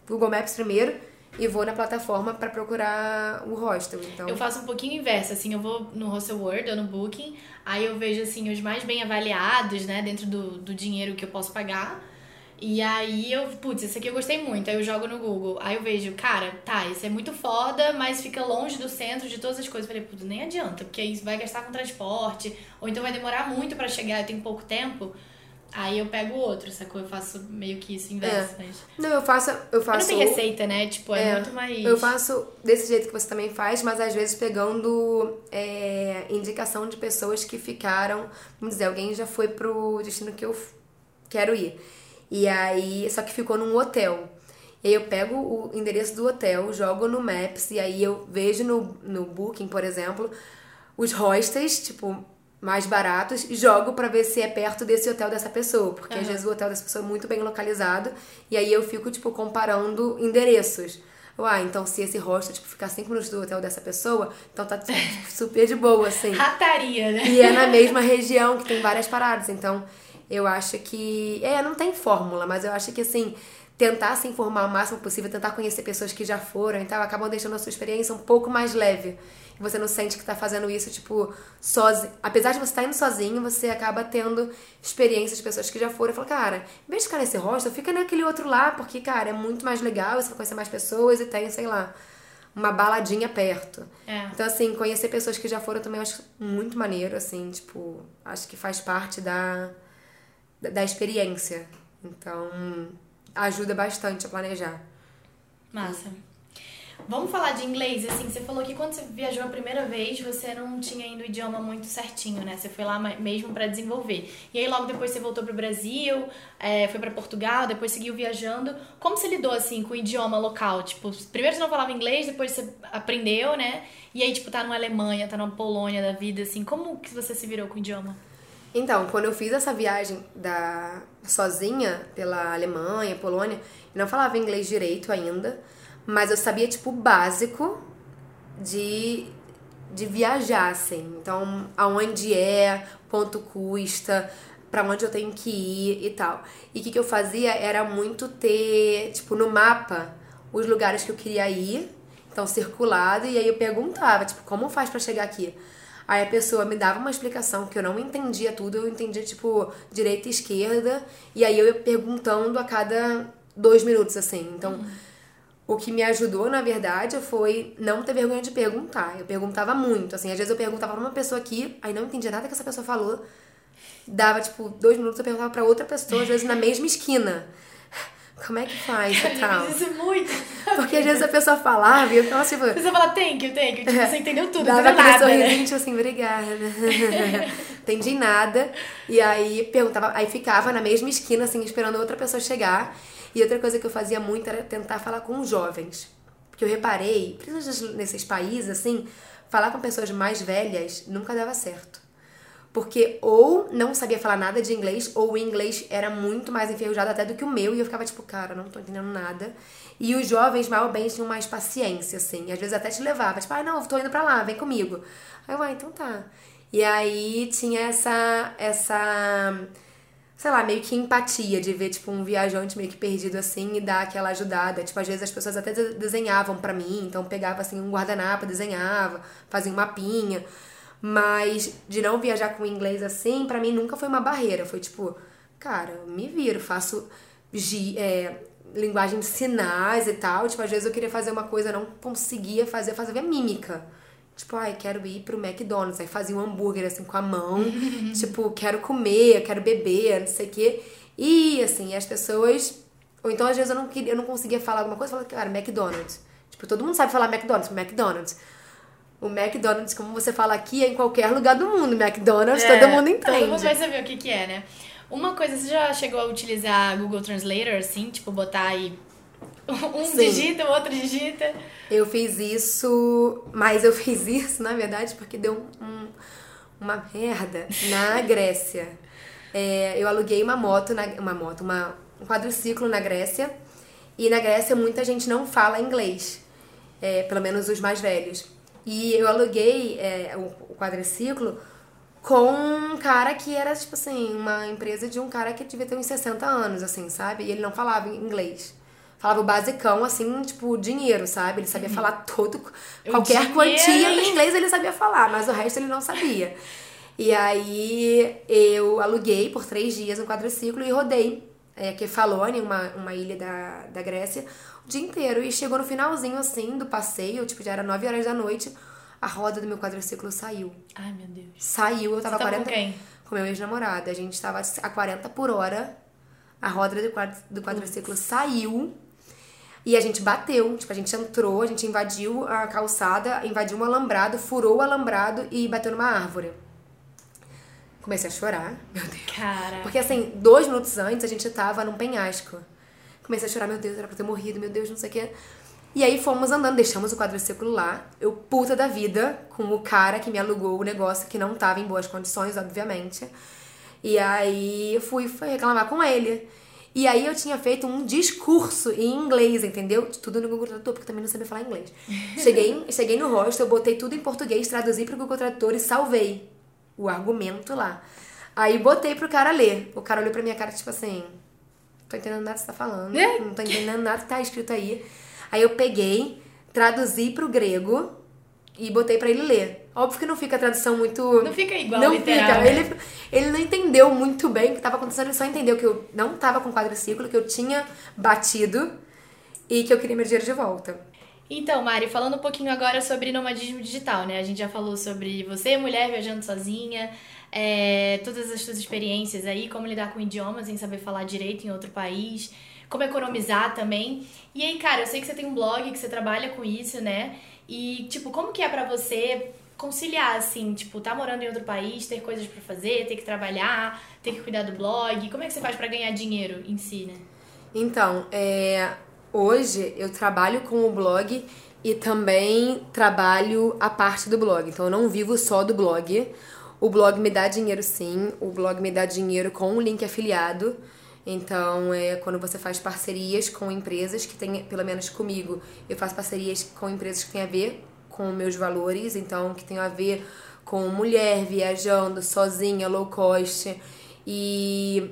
Google Maps primeiro e vou na plataforma pra procurar o hostel. Então, Eu faço um pouquinho inverso, assim, eu vou no Hostel World ou no Booking, aí eu vejo, assim, os mais bem avaliados, né, dentro do, do dinheiro que eu posso pagar. E aí eu, putz, esse aqui eu gostei muito, aí eu jogo no Google. Aí eu vejo, cara, tá, esse é muito foda, mas fica longe do centro de todas as coisas. Eu falei, putz, nem adianta, porque aí vai gastar com transporte, ou então vai demorar muito pra chegar, eu tenho pouco tempo. Aí eu pego o outro, sacou? Eu faço meio que isso inverso, mas... não, eu faço. Eu Mas faço não tem receita, né? Tipo, é, É, muito mais... Eu faço desse jeito que você também faz, mas às vezes pegando é, indicação de pessoas que ficaram. Vamos dizer, alguém já foi pro destino que eu quero ir. E aí, só que ficou num hotel. E aí eu pego o endereço do hotel, jogo no Maps, e aí eu vejo no, no Booking, por exemplo, os hostels, tipo, mais baratos, jogo pra ver se é perto desse hotel dessa pessoa. Porque às Aham. vezes o hotel dessa pessoa é muito bem localizado, e aí eu fico, tipo, comparando endereços. Uai, então se esse hostel, tipo, ficar 5 minutos do hotel dessa pessoa, então tá tipo, *laughs* super de boa, assim. Rataria, né? E é na mesma região que tem várias paradas. Então, eu acho que. É, não tem fórmula, mas eu acho que assim, tentar se informar o máximo possível, tentar conhecer pessoas que já foram e tal, acabam deixando a sua experiência um pouco mais leve. E você não sente que tá fazendo isso, tipo, sozinho. Apesar de você estar tá indo sozinho, você acaba tendo experiências de pessoas que já foram e fala, cara, em vez de ficar nesse hostel, fica naquele outro lá, porque, cara, é muito mais legal, você vai conhecer mais pessoas e tem, sei lá, uma baladinha perto. É. Então, assim, conhecer pessoas que já foram também eu acho muito maneiro, assim, tipo, acho que faz parte da, da experiência. Então, ajuda bastante a planejar. Massa. Vamos falar de inglês, assim, você falou que quando você viajou a primeira vez, você não tinha ainda o idioma muito certinho, né? Você foi lá mesmo para desenvolver. E aí logo depois você voltou pro Brasil, é, foi para Portugal, depois seguiu viajando. Como você lidou, assim, com o idioma local? Tipo, primeiro você não falava inglês, depois você aprendeu, né? E aí, tipo, tá numa Alemanha, tá numa Polônia da vida, assim, como que você se virou com o idioma? Então, quando eu fiz essa viagem da sozinha pela Alemanha, Polônia, eu não falava inglês direito ainda, mas eu sabia tipo o básico de de viajar assim. Então, aonde é, quanto custa, para onde eu tenho que ir e tal. E o que, que eu fazia era muito ter, tipo, no mapa, os lugares que eu queria ir, então circulado, e aí eu perguntava, tipo, como faz para chegar aqui? Aí a pessoa me dava uma explicação que eu não entendia tudo, eu entendia tipo direita e esquerda, e aí eu ia perguntando a cada dois minutos, assim. Então, uhum. o que me ajudou, na verdade, foi não ter vergonha de perguntar. Eu perguntava muito, assim. Às vezes eu perguntava pra uma pessoa aqui, aí não entendia nada que essa pessoa falou. Dava, tipo, dois minutos, eu perguntava pra outra pessoa, às vezes na mesma esquina. Como é que faz e tal? Isso muito. Porque às vezes a pessoa falava e eu ficava tipo. Você fala, thank you, thank you. Tipo, você entendeu tudo, Dava aquele nada. sorrisinho, Né? tipo assim, obrigada. *laughs* Entendi nada. E aí perguntava, aí ficava na mesma esquina, assim, esperando outra pessoa chegar. E outra coisa que eu fazia muito era tentar falar com os jovens. Porque eu reparei, principalmente nesses países, assim, falar com pessoas mais velhas nunca dava certo porque ou não sabia falar nada de inglês, ou o inglês era muito mais enferrujado até do que o meu, e eu ficava tipo, cara, não tô entendendo nada. E os jovens, mal ou bem, tinham mais paciência, assim, às vezes até te levava, tipo, ah, não, tô indo pra lá, vem comigo. Aí eu, ah, então tá. E aí tinha essa, essa, sei lá, meio que empatia de ver, tipo, um viajante meio que perdido assim e dar aquela ajudada. Tipo, às vezes as pessoas até desenhavam para mim, então pegava assim um guardanapo, desenhava, fazia um mapinha. Mas de não viajar com inglês assim, para mim nunca foi uma barreira. Foi tipo, cara, eu me viro, faço é, linguagem de sinais e tal. Tipo, às vezes eu queria fazer uma coisa, não conseguia fazer, fazia mímica. Tipo, ai, quero ir pro McDonald's. Aí fazia um hambúrguer assim com a mão. *laughs* tipo, quero comer, quero beber, não sei o quê. E assim, as pessoas. Ou então, às vezes, eu não, queria, eu não conseguia falar alguma coisa, eu falava, cara, McDonald's. Tipo, todo mundo sabe falar McDonald's, McDonald's. O McDonald's, como você fala aqui, é em qualquer lugar do mundo. McDonald's, é, todo mundo entende. Todo mundo vai saber o que, que é, né? Uma coisa, você já chegou a utilizar Google Translator, assim? Tipo, botar aí *laughs* um Sim. digita, o outro digita? Eu fiz isso, mas eu *laughs* fiz isso, na verdade, porque deu um, uma merda na *laughs* Grécia. É, eu aluguei uma moto, na, uma moto, uma, um quadriciclo na Grécia. E na Grécia muita gente não fala inglês. É, pelo menos os mais velhos. E eu aluguei é, o, o quadriciclo com um cara que era, tipo assim, uma empresa de um cara que devia ter uns 60 anos, assim, sabe? E ele não falava inglês. Falava o basicão, assim, tipo, dinheiro, sabe? Ele sabia uhum. falar todo, qualquer quantia em inglês ele sabia falar, mas o resto ele não sabia. E aí eu aluguei por três dias um quadriciclo e rodei é, Kefalone, uma, uma ilha da, da Grécia, o dia inteiro. E chegou no finalzinho, assim, do passeio, tipo, já era 9 horas da noite, a roda do meu quadriciclo saiu. Ai, meu Deus. Saiu, eu tava Você 40... com quem? Com meu ex-namorado. A gente tava a 40 por hora, a roda do, quadr... do quadriciclo Ups. saiu... E a gente bateu, tipo, a gente entrou, a gente invadiu a calçada, invadiu um alambrado, furou o alambrado e bateu numa árvore. Comecei a chorar, *laughs* meu Deus. Cara. Porque assim, dois minutos antes a gente tava num penhasco. Comecei a chorar, meu Deus, era pra ter morrido, meu Deus, não sei o quê. E aí fomos andando, deixamos o quadriciclo lá. Eu puta da vida com o cara que me alugou o negócio, que não tava em boas condições, obviamente. E aí fui, fui reclamar com ele. E aí eu tinha feito um discurso em inglês, entendeu? Tudo no Google Tradutor, porque também não sabia falar inglês. *laughs* Cheguei, cheguei no hostel, botei tudo em português, traduzi pro Google Tradutor e salvei o argumento lá. Aí botei pro cara ler. O cara olhou pra minha cara, tipo assim. tô entendendo nada que você tá falando, É? não tô entendendo nada que tá escrito aí. Aí eu peguei, traduzi pro grego e botei pra ele ler. Óbvio que não fica a tradução muito. Não fica igual, Não literal, fica. né? Ele, ele não entendeu muito bem o que tava acontecendo, ele só entendeu que eu não tava com quadriciclo, que eu tinha batido e que eu queria meu dinheiro de volta. Então, Mari, falando um pouquinho agora sobre nomadismo digital, né? A gente já falou sobre você, mulher, viajando sozinha, é, todas as suas experiências aí, como lidar com idiomas sem saber falar direito em outro país, como economizar também. E aí, cara, eu sei que você tem um blog, que você trabalha com isso, né? E, tipo, como que é pra você conciliar, assim, tipo, tá morando em outro país, ter coisas pra fazer, ter que trabalhar, ter que cuidar do blog? Como é que você faz pra ganhar dinheiro em si, né? Então, é, hoje eu trabalho com o blog e também trabalho a parte do blog. Então eu não vivo só do blog. O blog me dá dinheiro sim, o blog me dá dinheiro com o link afiliado. Então, é quando você faz parcerias com empresas que tem, pelo menos comigo, eu faço parcerias com empresas que têm a ver com meus valores, então que tem a ver com mulher viajando sozinha, low cost. E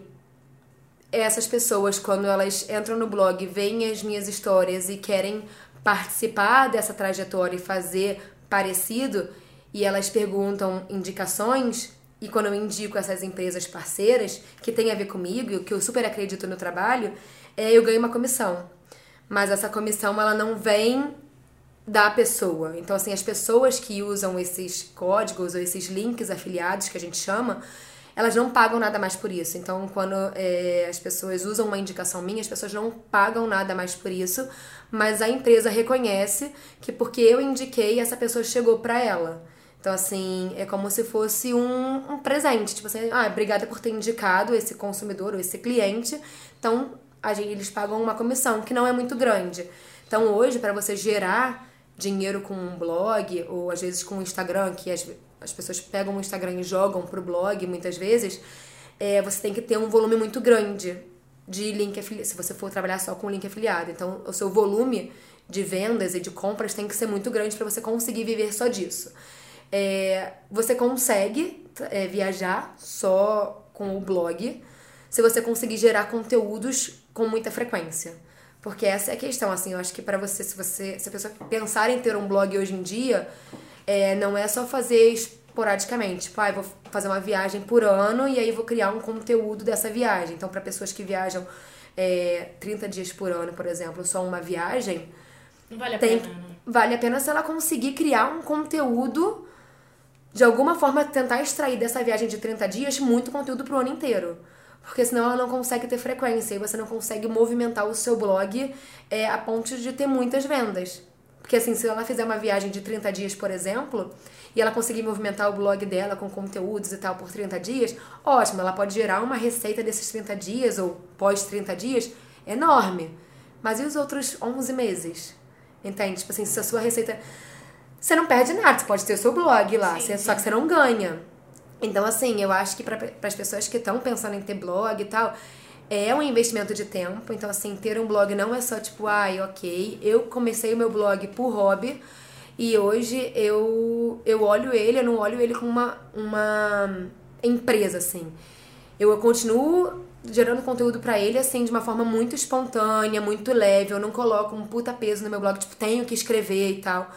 essas pessoas, quando elas entram no blog, veem as minhas histórias e querem participar dessa trajetória e fazer parecido, e elas perguntam indicações, e quando eu indico essas empresas parceiras, que tem a ver comigo e que eu super acredito no trabalho, é, eu ganho uma comissão. Mas essa comissão, ela não vem da pessoa. Então, assim, as pessoas que usam esses códigos ou esses links afiliados, que a gente chama, elas não pagam nada mais por isso. Então, quando é, as pessoas usam uma indicação minha, as pessoas não pagam nada mais por isso, mas a empresa reconhece que porque eu indiquei, essa pessoa chegou para ela. Então, assim, é como se fosse um, um presente. Tipo assim, ah, obrigada por ter indicado esse consumidor ou esse cliente. Então, a gente, eles pagam uma comissão, que não é muito grande. Então, hoje, para você gerar dinheiro com um blog, ou às vezes com o Instagram, que as, as pessoas pegam o Instagram e jogam pro blog muitas vezes, é, você tem que ter um volume muito grande de link afiliado, se você for trabalhar só com link afiliado. Então, o seu volume de vendas e de compras tem que ser muito grande para você conseguir viver só disso. É, você consegue é, viajar só com o blog se você conseguir gerar conteúdos com muita frequência. Porque essa é a questão, assim, eu acho que para você, se você, se a pessoa pensar em ter um blog hoje em dia, é, não é só fazer esporadicamente, tipo, ah, vou fazer uma viagem por ano e aí vou criar um conteúdo dessa viagem. Então, para pessoas que viajam é, 30 dias por ano, por exemplo, só uma viagem, Não vale a tem, pena, né? vale a pena se ela conseguir criar um conteúdo, de alguma forma tentar extrair dessa viagem de 30 dias muito conteúdo pro ano inteiro. Porque senão ela não consegue ter frequência e você não consegue movimentar o seu blog é, a ponto de ter muitas vendas. Porque assim, se ela fizer uma viagem de 30 dias, por exemplo, e ela conseguir movimentar o blog dela com conteúdos e tal por 30 dias, ótimo, ela pode gerar uma receita desses 30 dias ou pós 30 dias enorme. Mas e os outros 11 meses? Entende? Tipo assim, se a sua receita. Você não perde nada, você pode ter o seu blog lá, Sim, só que você não ganha. Então, assim, eu acho que para as pessoas que estão pensando em ter blog e tal, é um investimento de tempo. Então, assim, ter um blog não é só tipo, ai, ok. Eu comecei o meu blog por hobby e hoje eu, eu olho ele, eu não olho ele como uma, uma empresa, assim. Eu continuo gerando conteúdo pra ele, assim, de uma forma muito espontânea, muito leve. Eu não coloco um puta peso no meu blog, tipo, tenho que escrever e tal.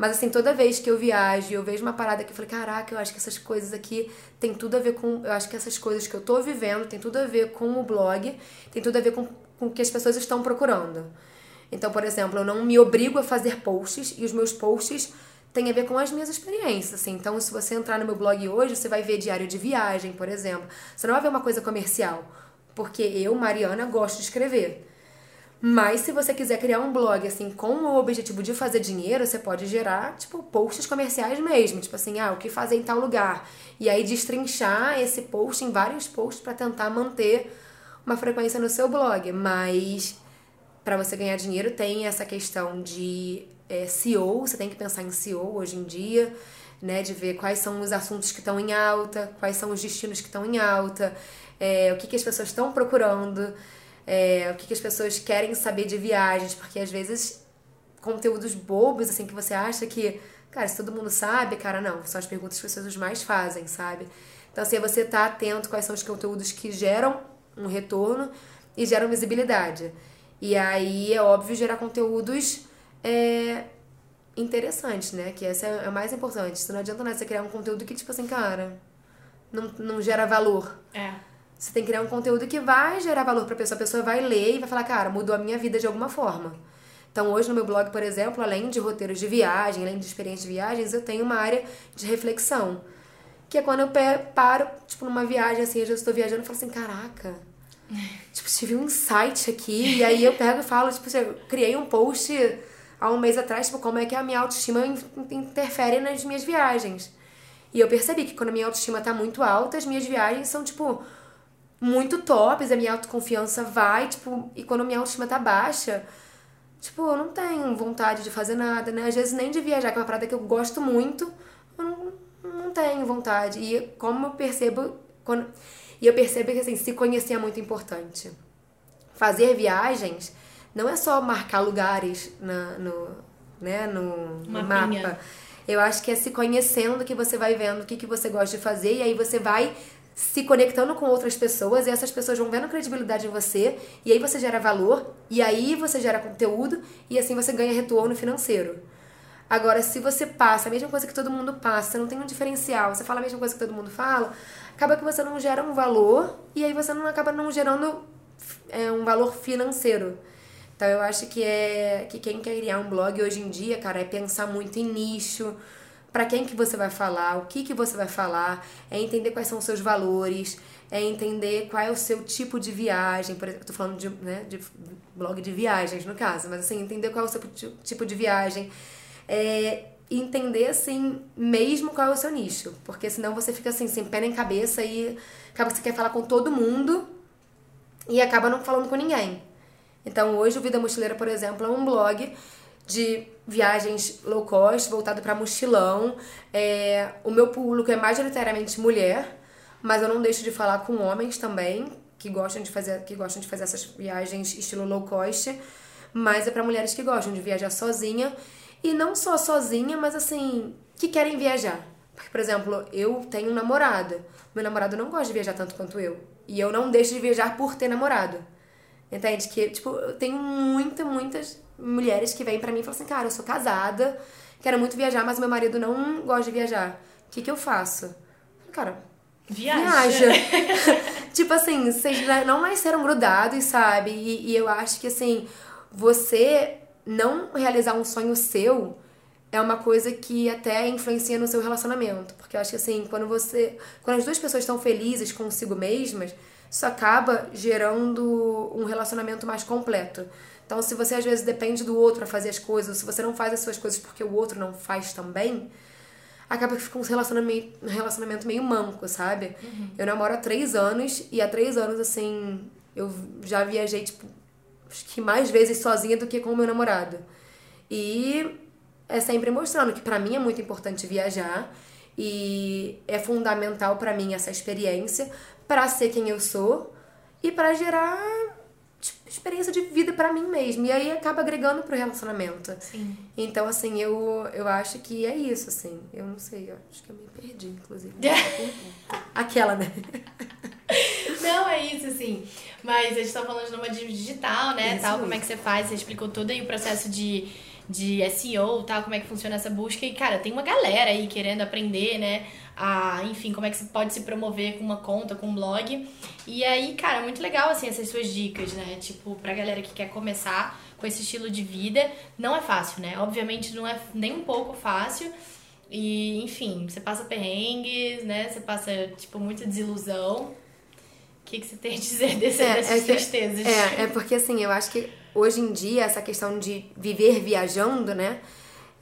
Mas, assim, toda vez que eu viajo eu vejo uma parada que eu falei, caraca, eu acho que essas coisas aqui tem tudo a ver com. Eu acho que essas coisas que eu tô vivendo tem tudo a ver com o blog, tem tudo a ver com, com o que as pessoas estão procurando. Então, por exemplo, eu não me obrigo a fazer posts e os meus posts têm a ver com as minhas experiências, assim. Então, se você entrar no meu blog hoje, você vai ver diário de viagem, por exemplo. Você não vai ver uma coisa comercial, porque eu, Mariana, gosto de escrever. Mas se você quiser criar um blog assim com o objetivo de fazer dinheiro, você pode gerar, tipo, posts comerciais mesmo, tipo assim, ah, o que fazer em tal lugar. E aí destrinchar esse post em vários posts para tentar manter uma frequência no seu blog, mas para você ganhar dinheiro tem essa questão de é, SEO, você tem que pensar em SEO hoje em dia, né? De ver quais são os assuntos que estão em alta, quais são os destinos que estão em alta, é, o que, que as pessoas estão procurando, é, o que, que as pessoas querem saber de viagens, porque às vezes conteúdos bobos, assim, que você acha que, cara, se todo mundo sabe, cara, não, são as perguntas que as pessoas mais fazem, sabe? Então, assim, é você tá atento quais são os conteúdos que geram um retorno e geram visibilidade. E aí é óbvio gerar conteúdos é, interessantes, né? Que essa é, o mais importante. Não adianta nada você criar um conteúdo que, tipo assim, cara, não, não gera valor. É. Você tem que criar um conteúdo que vai gerar valor pra pessoa. A pessoa vai ler e vai falar, cara, mudou a minha vida de alguma forma. Então, hoje no meu blog, por exemplo, além de roteiros de viagem, além de experiências de viagens, eu tenho uma área de reflexão. Que é quando eu paro, tipo, numa viagem, assim, eu já estou viajando e falo assim, caraca, *laughs* tipo, tive um insight aqui. E aí eu pego e falo, tipo, eu criei um post há um mês atrás, tipo, como é que a minha autoestima interfere nas minhas viagens. E eu percebi que quando a minha autoestima tá muito alta, as minhas viagens são, tipo, muito tops, a minha autoconfiança vai, tipo, e quando a minha autoestima tá baixa, tipo, eu não tenho vontade de fazer nada, né? Às vezes nem de viajar, que é uma parada que eu gosto muito, eu não, não tenho vontade. E como eu percebo, quando, e eu percebo que, assim, se conhecer é muito importante. Fazer viagens não é só marcar lugares na, no, né, no, no mapa. Eu acho que é se conhecendo que você vai vendo o que, que você gosta de fazer e aí você vai se conectando com outras pessoas e essas pessoas vão vendo credibilidade em você e aí você gera valor e aí você gera conteúdo e assim você ganha retorno financeiro. Agora, se você passa a mesma coisa que todo mundo passa, não tem um diferencial, você fala a mesma coisa que todo mundo fala, acaba que você não gera um valor e aí você não acaba não gerando é, um valor financeiro. Então eu acho que é que quem quer criar um blog hoje em dia, cara, é pensar muito em nicho, para quem que você vai falar, o que que você vai falar, é entender quais são os seus valores, é entender qual é o seu tipo de viagem, por exemplo, tô falando de, né, de blog de viagens no caso, mas assim, entender qual é o seu tipo de viagem, é entender assim mesmo qual é o seu nicho, porque senão você fica assim, sem pé nem cabeça e acaba que você quer falar com todo mundo e acaba não falando com ninguém. Então hoje o Vida Mochileira, por exemplo, é um blog de viagens low cost, voltado para mochilão. É, o meu público é majoritariamente mulher, mas eu não deixo de falar com homens também, que gostam de fazer, que gostam de fazer essas viagens estilo low cost, mas é para mulheres que gostam de viajar sozinha e não só sozinha, mas assim, que querem viajar. Porque, por exemplo, eu tenho um namorado. Meu namorado não gosta de viajar tanto quanto eu. E eu não deixo de viajar por ter namorado. Entende? Que, tipo, eu tenho muita, muitas mulheres que vêm para mim e falam assim, cara, eu sou casada, quero muito viajar, mas meu marido não gosta de viajar. O que, que eu faço? Cara, viaja. viaja. *laughs* *laughs* tipo assim, vocês não nasceram grudados, sabe? E, e eu acho que assim, você não realizar um sonho seu é uma coisa que até influencia no seu relacionamento. Porque eu acho que assim, quando você. Quando as duas pessoas estão felizes consigo mesmas, isso acaba gerando um relacionamento mais completo. Então, se você às vezes depende do outro para fazer as coisas, ou se você não faz as suas coisas porque o outro não faz também, acaba que fica um relacionamento, um relacionamento meio manco, sabe? Uhum. Eu namoro há três anos e há três anos, assim, eu já viajei, tipo, acho que mais vezes sozinha do que com o meu namorado. E é sempre mostrando que para mim é muito importante viajar e é fundamental para mim essa experiência para ser quem eu sou e para gerar tipo, experiência de vida para mim mesmo. E aí acaba agregando pro relacionamento. Sim. Então, assim, eu, eu acho que é isso, assim. Eu não sei, eu acho que eu me perdi, inclusive. *laughs* Aquela, né? Não, é isso, assim. Mas a gente tá falando de nômade digital, né? Isso tal, como é que você faz, você explicou todo aí o processo de, de SEO, tal, como é que funciona essa busca. E, cara, tem uma galera aí querendo aprender, né? a, enfim, como é que você pode se promover com uma conta, com um blog. E aí, cara, muito legal, assim, essas suas dicas, né? Tipo, pra galera que quer começar com esse estilo de vida, não é fácil, né? Obviamente não é nem um pouco fácil. E, enfim, você passa perrengues, né? Você passa, tipo, muita desilusão. O que, que você tem a dizer *laughs* desse, é, dessas é tristezas? É, é porque, assim, eu acho que hoje em dia essa questão de viver viajando, né?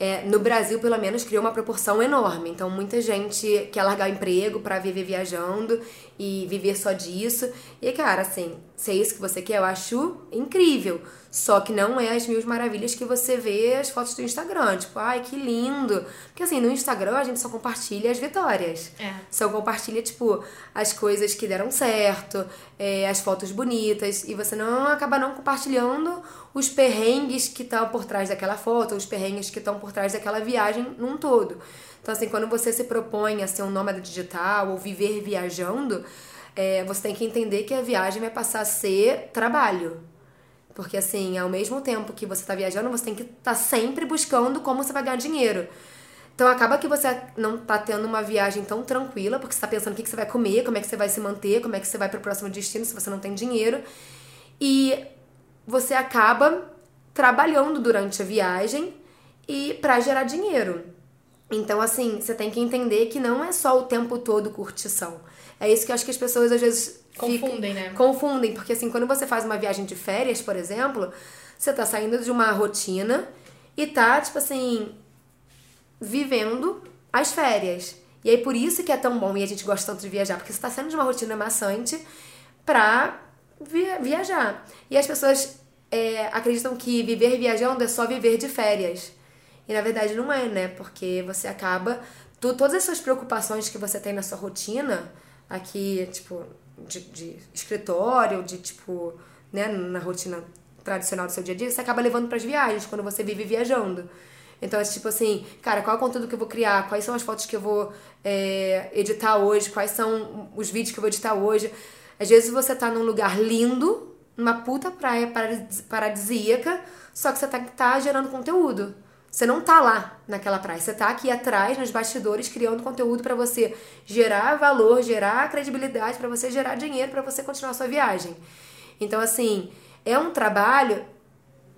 é, no Brasil, pelo menos, criou uma proporção enorme. Então, muita gente quer largar o emprego para viver viajando e viver só disso. E, cara, assim, se é isso que você quer, eu acho incrível. Só que não é as mil maravilhas que você vê as fotos do Instagram. Tipo, ai, que lindo. Porque assim, no Instagram a gente só compartilha as vitórias. É. Só compartilha, tipo, as coisas que deram certo, é, as fotos bonitas. E você não acaba não compartilhando os perrengues que estão por trás daquela foto, os perrengues que estão por trás daquela viagem num todo. Então, assim, quando você se propõe a ser um nômade digital ou viver viajando, é, você tem que entender que a viagem vai passar a ser trabalho. Porque, assim, ao mesmo tempo que você está viajando, você tem que estar tá sempre buscando como você vai ganhar dinheiro. Então, acaba que você não está tendo uma viagem tão tranquila, porque você está pensando o que, que você vai comer, como é que você vai se manter, como é que você vai para o próximo destino se você não tem dinheiro. E você acaba trabalhando durante a viagem e para gerar dinheiro. Então, assim, você tem que entender que não é só o tempo todo curtição. É isso que eu acho que as pessoas às vezes Confundem, fica, né? Confundem, porque assim, quando você faz uma viagem de férias, por exemplo, você tá saindo de uma rotina e tá, tipo assim, vivendo as férias. E aí por isso que é tão bom e a gente gosta tanto de viajar, porque você tá saindo de uma rotina maçante pra via viajar. E as pessoas é, acreditam que viver viajando é só viver de férias. E na verdade não é, né? Porque você acaba. Tu, todas essas preocupações que você tem na sua rotina, aqui, tipo, de, de escritório, de tipo, né, na rotina tradicional do seu dia a dia, você acaba levando para as viagens, quando você vive viajando. Então é tipo assim, cara, qual é o conteúdo que eu vou criar? Quais são as fotos que eu vou é, editar hoje? Quais são os vídeos que eu vou editar hoje? Às vezes você tá num lugar lindo, numa puta praia paradisíaca, só que você tá, tá gerando conteúdo. Você não tá lá naquela praia, você tá aqui atrás, nos bastidores, criando conteúdo para você gerar valor, gerar credibilidade, para você gerar dinheiro, para você continuar sua viagem. Então, assim, é um trabalho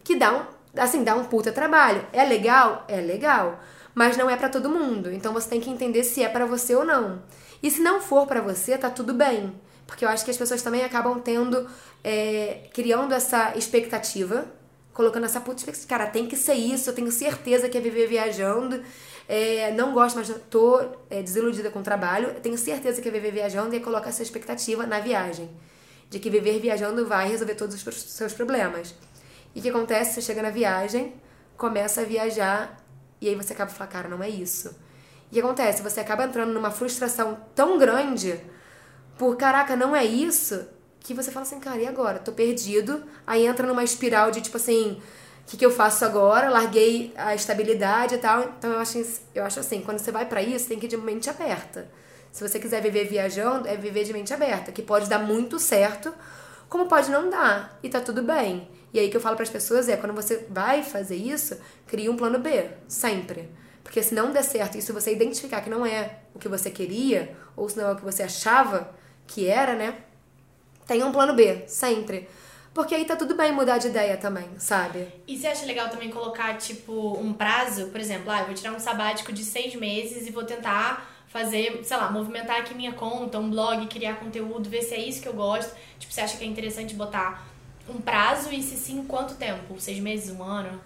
que dá um, assim, dá um puta trabalho. É legal? É legal. Mas não é para todo mundo. Então você tem que entender se é para você ou não. E se não for para você, tá tudo bem. Porque eu acho que as pessoas também acabam tendo, é, criando essa expectativa colocando essa puta expectativa. Cara, tem que ser isso, eu tenho certeza que é viver viajando. É, não gosto, mas tô é, desiludida com o trabalho. Tenho certeza que é viver viajando e colocar essa expectativa na viagem. De que viver viajando vai resolver todos os seus problemas. E o que acontece? Você chega na viagem, começa a viajar e aí você acaba falando, cara, não é isso. E o que acontece? Você acaba entrando numa frustração tão grande por, caraca, não é isso, que você fala assim, cara, e agora? Tô perdido. Aí entra numa espiral de tipo assim, o que, que eu faço agora? Larguei a estabilidade e tal. Então eu acho, eu acho assim, quando você vai para isso, tem que ir de mente aberta. Se você quiser viver viajando, é viver de mente aberta, que pode dar muito certo, como pode não dar, e tá tudo bem. E aí que eu falo para as pessoas é, quando você vai fazer isso, crie um plano B, sempre. Porque se não der certo, e se você identificar que não é o que você queria, ou se não é o que você achava que era, né? Tenha um plano B, sempre. Porque aí tá tudo bem mudar de ideia também, sabe? E você acha legal também colocar, tipo, um prazo? Por exemplo, ah, eu vou tirar um sabático de seis meses e vou tentar fazer, sei lá, movimentar aqui minha conta, um blog, criar conteúdo, ver se é isso que eu gosto. Tipo, você acha que é interessante botar um prazo e se sim, quanto tempo? Seis meses, um ano?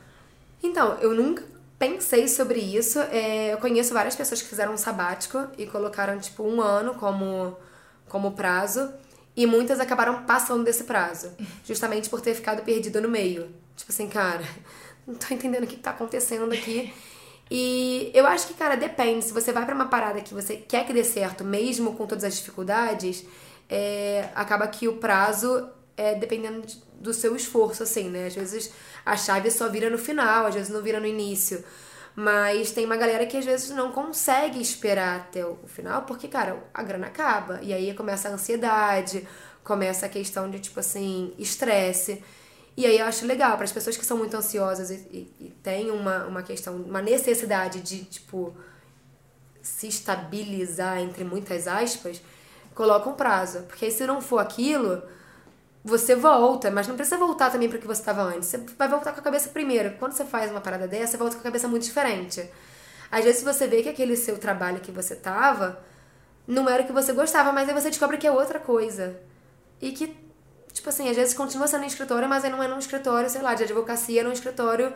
Então, eu nunca pensei sobre isso. É, eu conheço várias pessoas que fizeram um sabático e colocaram, tipo, um ano como, como prazo. E muitas acabaram passando desse prazo, justamente por ter ficado perdida no meio. Tipo assim, cara, *laughs* não tô entendendo o que tá acontecendo aqui. E eu acho que, cara, depende. Se você vai para uma parada que você quer que dê certo, mesmo com todas as dificuldades, é, acaba que o prazo é dependendo do seu esforço, assim, né? Às vezes a chave só vira no final, às vezes não vira no início. Mas tem uma galera que às vezes não consegue esperar até o final, porque, cara, a grana acaba. E aí começa a ansiedade, começa a questão de, tipo assim, estresse. E aí eu acho legal, para as pessoas que são muito ansiosas e, e, e têm uma, uma questão, uma necessidade de, tipo, se estabilizar, entre muitas aspas, coloca um prazo. Porque aí se não for aquilo, você volta, mas não precisa voltar também para o que você estava antes. Você vai voltar com a cabeça primeiro. Quando você faz uma parada dessa, você volta com a cabeça muito diferente. Às vezes você vê que aquele seu trabalho que você tava não era o que você gostava, mas aí você descobre que é outra coisa. E que, tipo assim, às vezes continua sendo escritório, mas aí não é num escritório, sei lá, de advocacia, é num escritório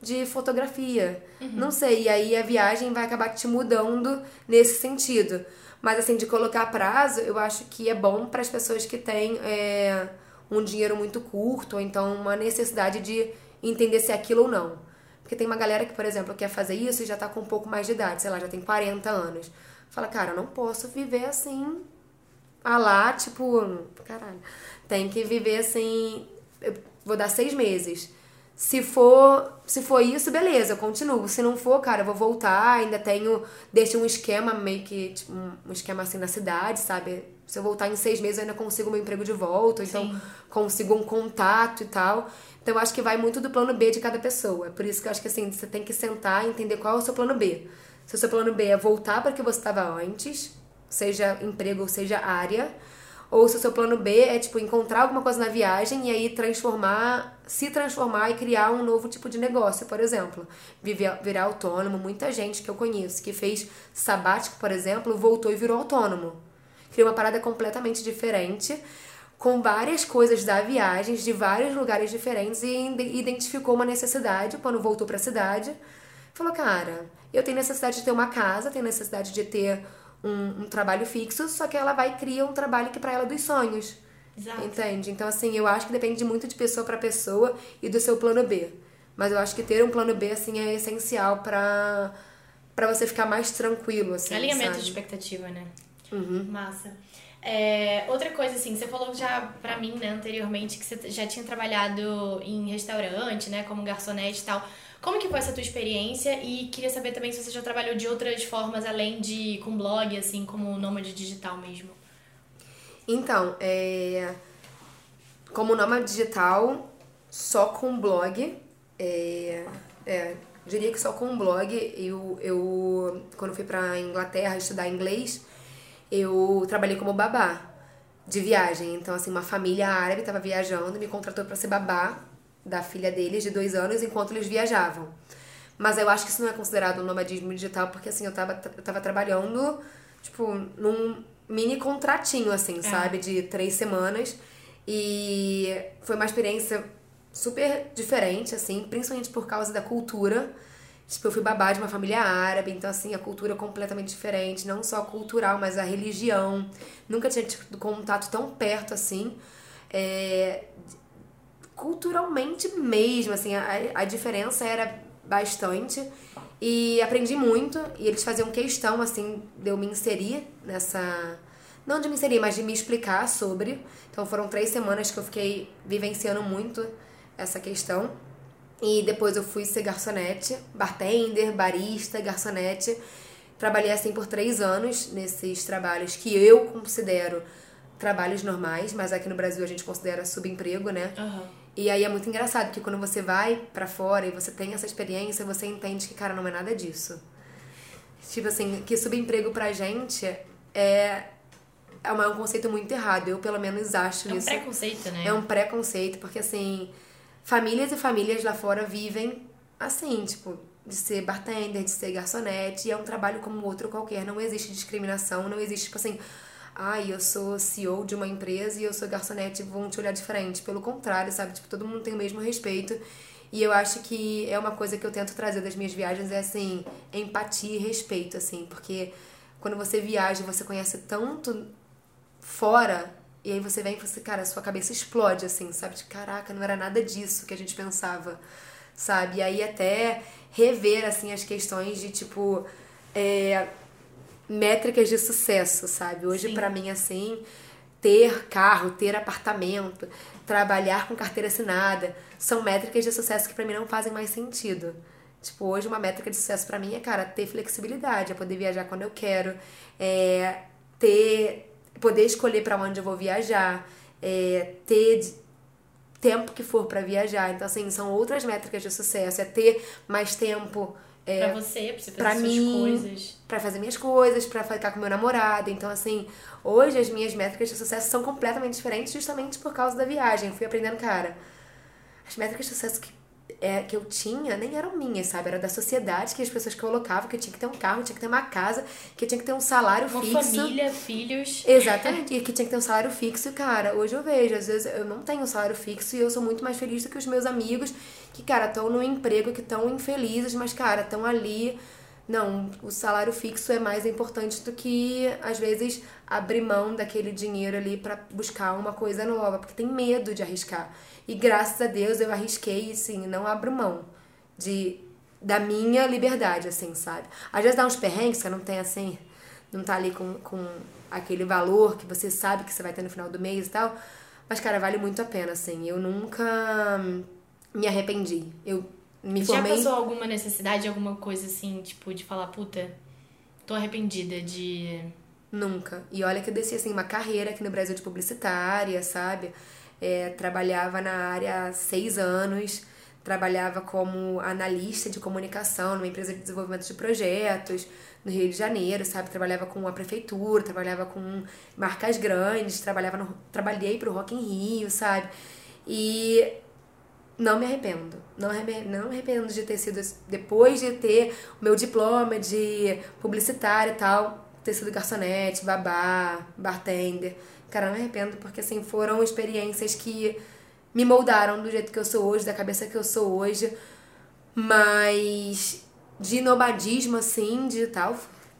de fotografia. Uhum. Não sei. E aí a viagem vai acabar te mudando nesse sentido. Mas assim, de colocar prazo, eu acho que é bom para as pessoas que têm. É um dinheiro muito curto, ou então uma necessidade de entender se é aquilo ou não. Porque tem uma galera que, por exemplo, quer fazer isso e já tá com um pouco mais de idade, sei lá, já tem 40 anos. Fala, cara, eu não posso viver assim, a lá, tipo, caralho. Tem que viver assim, eu vou dar seis meses. Se for, se for isso, beleza, eu continuo. Se não for, cara, eu vou voltar, ainda tenho. Deixo um esquema, meio que, tipo, um esquema assim na cidade, sabe? Se eu voltar em seis meses, eu ainda consigo meu emprego de volta, então Sim. consigo um contato e tal. Então eu acho que vai muito do plano B de cada pessoa. É por isso que eu acho que assim, você tem que sentar e entender qual é o seu plano B. Se o seu plano B é voltar para o que você estava antes, seja emprego ou seja área, ou se o seu plano B é tipo encontrar alguma coisa na viagem e aí transformar, se transformar e criar um novo tipo de negócio, por exemplo, viver, virar autônomo. Muita gente que eu conheço que fez sabático, por exemplo, voltou e virou autônomo. Criou uma parada completamente diferente com várias coisas da viagem, de vários lugares diferentes, e identificou uma necessidade quando voltou para a cidade. Falou, cara, eu tenho necessidade de ter uma casa, tenho necessidade de ter um, um trabalho fixo, só que ela vai e cria um trabalho que para ela é dos sonhos. Exato. Entende? Então, assim, eu acho que depende muito de pessoa para pessoa e do seu plano B. Mas eu acho que ter um plano B, assim, é essencial para para você ficar mais tranquilo, assim, Alinhamento sabe? de expectativa, né? Uhum. Massa. É, outra coisa, assim, você falou já pra mim, né, anteriormente, que você já tinha trabalhado em restaurante, né, como garçonete e tal. Como que foi essa tua experiência? E queria saber também se você já trabalhou de outras formas, além de com blog, assim, como nômade digital mesmo. Então, é... como nômade digital, só com blog, é... É, diria que só com blog, eu, eu quando fui pra Inglaterra estudar inglês, eu trabalhei como babá de viagem. Então, assim, uma família árabe estava viajando, me contratou para ser babá da filha deles de dois anos enquanto eles viajavam. Mas eu acho que isso não é considerado um nomadismo digital, porque assim, eu tava, eu tava trabalhando, tipo, num mini contratinho, assim, sabe? De três semanas. E foi uma experiência super diferente, assim, principalmente por causa da cultura. Tipo, eu fui babá de uma família árabe, então, assim, a cultura é completamente diferente, não só cultural, mas a religião. Nunca tinha tido contato tão perto, assim. É, culturalmente mesmo, assim, a, a diferença era bastante. E aprendi muito, e eles faziam questão, assim, de eu me inserir nessa. Não de me inserir, mas de me explicar sobre. Então foram três semanas que eu fiquei vivenciando muito essa questão. E depois eu fui ser garçonete, bartender, barista, garçonete. Trabalhei assim por três anos nesses trabalhos que eu considero trabalhos normais, mas aqui no Brasil a gente considera subemprego, né? Aham. E aí é muito engraçado, porque quando você vai pra fora e você tem essa experiência, você entende que, cara, não é nada disso. Tipo assim, que subemprego pra gente é, é uma- um conceito muito errado. Eu, pelo menos, acho É um isso. preconceito, né? É um preconceito, porque assim, famílias e famílias lá fora vivem assim, tipo, de ser bartender, de ser garçonete, e é um trabalho como outro qualquer. Não existe discriminação, não existe, tipo assim, ai, eu sou CEO de uma empresa e eu sou garçonete, vão te olhar diferente. Pelo contrário, sabe? Tipo, todo mundo tem o mesmo respeito. E eu acho que é uma coisa que eu tento trazer das minhas viagens, é assim, empatia e respeito, assim, porque quando você viaja, você conhece tanto fora, e aí você vem e você, cara, sua cabeça explode, assim, sabe? De caraca, não era nada disso que a gente pensava, sabe? E aí até rever, assim, as questões de, tipo, é, métricas de sucesso, sabe? Hoje, pra mim, assim, ter carro, ter apartamento, trabalhar com carteira assinada, são métricas de sucesso que pra mim não fazem mais sentido. Tipo, hoje uma métrica de sucesso pra mim é, cara, ter flexibilidade, é poder viajar quando eu quero, é ter poder escolher pra onde eu vou viajar, é ter tempo que for pra viajar. Então, assim, são outras métricas de sucesso, é ter mais tempo é, Pra você, pra você fazer pra suas mim, coisas. Pra fazer minhas coisas, pra ficar com meu namorado. Então, assim, hoje as minhas métricas de sucesso são completamente diferentes justamente por causa da viagem. Eu fui aprendendo, cara, as métricas de sucesso que, é, que eu tinha nem eram minhas, sabe? Era da sociedade que as pessoas colocavam, que eu tinha que ter um carro, tinha que ter uma casa, que eu tinha que ter um salário Uma fixo. família, filhos. Exatamente, e que tinha que ter um salário fixo, cara. Hoje eu vejo, às vezes eu não tenho um salário fixo e eu sou muito mais feliz do que os meus amigos que, cara, estão no emprego, que estão infelizes, mas, cara, estão ali. Não, o salário fixo é mais importante do que, às vezes, abrir mão daquele dinheiro ali pra buscar uma coisa nova, porque tem medo de arriscar. E graças a Deus eu arrisquei sim, não abro mão de da minha liberdade, assim, sabe? Às vezes dá uns perrengues, você não tem assim, não tá ali com, com aquele valor que você sabe que você vai ter no final do mês e tal. Mas, cara, vale muito a pena, assim. Eu nunca me arrependi. Eu me Já formei. passou alguma necessidade, alguma coisa assim, tipo, de falar, puta, tô arrependida de. Nunca. E olha que eu desci assim uma carreira aqui no Brasil de publicitária, sabe? É, trabalhava na área há seis anos, trabalhava como analista de comunicação numa empresa de desenvolvimento de projetos no Rio de Janeiro, sabe? Trabalhava com a prefeitura, trabalhava com marcas grandes, trabalhava no, trabalhei pro Rock in Rio, sabe? E não me arrependo. Não, não me arrependo de ter sido, depois de ter o meu diploma de publicitária e tal, ter sido garçonete, babá, bartender. Cara, não me arrependo porque, assim, foram experiências que me moldaram do jeito que eu sou hoje, da cabeça que eu sou hoje. Mas de nomadismo, assim, digital,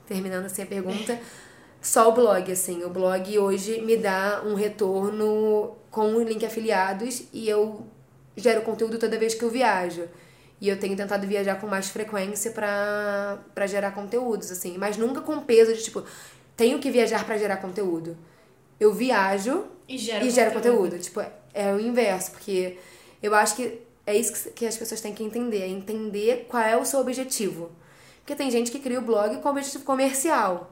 terminando assim a pergunta, só o blog, assim. O blog hoje me dá um retorno com o link afiliados e eu gero conteúdo toda vez que eu viajo. E eu tenho tentado viajar com mais frequência pra, pra gerar conteúdos, assim. Mas nunca com peso de, tipo, tenho que viajar para gerar conteúdo. Eu viajo E gera e gero conteúdo. conteúdo. Tipo, é o inverso, porque eu acho que é isso que- que as pessoas têm que entender. É entender qual é o seu objetivo. Porque tem gente que cria o blog com objetivo comercial,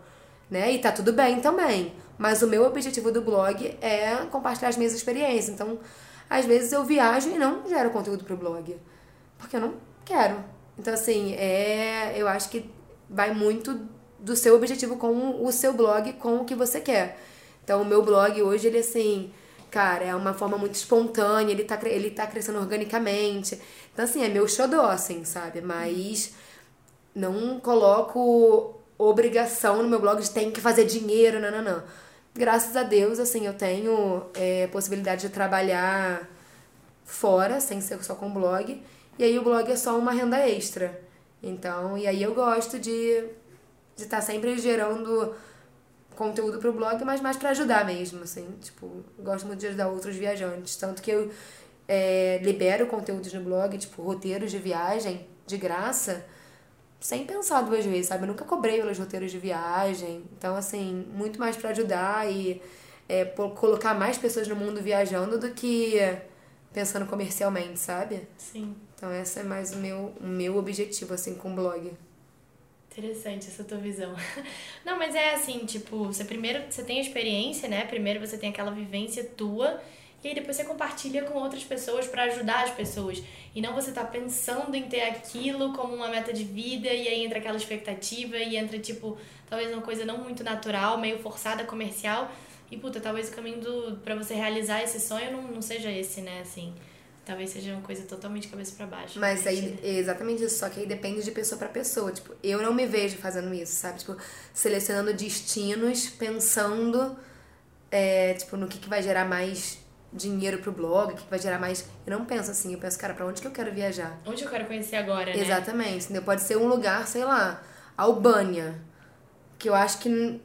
né? E tá tudo bem também. Mas o meu objetivo do blog é compartilhar as minhas experiências. Então, às vezes eu viajo e não gero conteúdo pro blog. Porque eu não quero. Então, assim, é, eu acho que vai muito do seu objetivo com o seu blog, com o que você quer. Então, o meu blog hoje, ele assim, cara, é uma forma muito espontânea, ele tá, ele tá crescendo organicamente. Então, assim, é meu xodó, assim, sabe? Mas não coloco obrigação no meu blog de tem que fazer dinheiro, não, não, não. Graças a Deus, assim, eu tenho é, possibilidade de trabalhar fora, sem ser só com blog. E aí o blog é só uma renda extra. Então, e aí eu gosto de de estar sempre gerando conteúdo pro blog, mas mais pra ajudar mesmo, assim. Tipo, gosto muito de ajudar outros viajantes. Tanto que eu é, libero conteúdos no blog, tipo, roteiros de viagem, de graça, sem pensar duas vezes, sabe? Eu nunca cobrei pelos roteiros de viagem. Então, assim, muito mais pra ajudar e é, colocar mais pessoas no mundo viajando do que pensando comercialmente, sabe? Sim. Então, esse é mais o meu, o meu objetivo, assim, com o blog. Interessante essa tua visão. *laughs* Não, mas é assim, tipo, você primeiro você tem a experiência, né? Primeiro você tem aquela vivência tua e aí depois você compartilha com outras pessoas pra ajudar as pessoas. E não você tá pensando em ter aquilo como uma meta de vida e aí entra aquela expectativa e entra tipo, talvez uma coisa não muito natural, meio forçada, comercial. E puta, talvez o caminho do para você realizar esse sonho não, não seja esse, né, assim. Talvez seja uma coisa totalmente cabeça pra baixo. Mas aí é exatamente isso, só que aí depende de pessoa pra pessoa. Tipo, eu não me vejo fazendo isso, sabe? Tipo, selecionando destinos, pensando é, tipo, no que, que vai gerar mais dinheiro pro blog, o que, vai gerar mais. Eu não penso assim, eu penso, cara, pra onde que eu quero viajar? Onde eu quero conhecer agora, né? Exatamente, entendeu? Pode ser um lugar, sei lá, Albânia, que eu acho que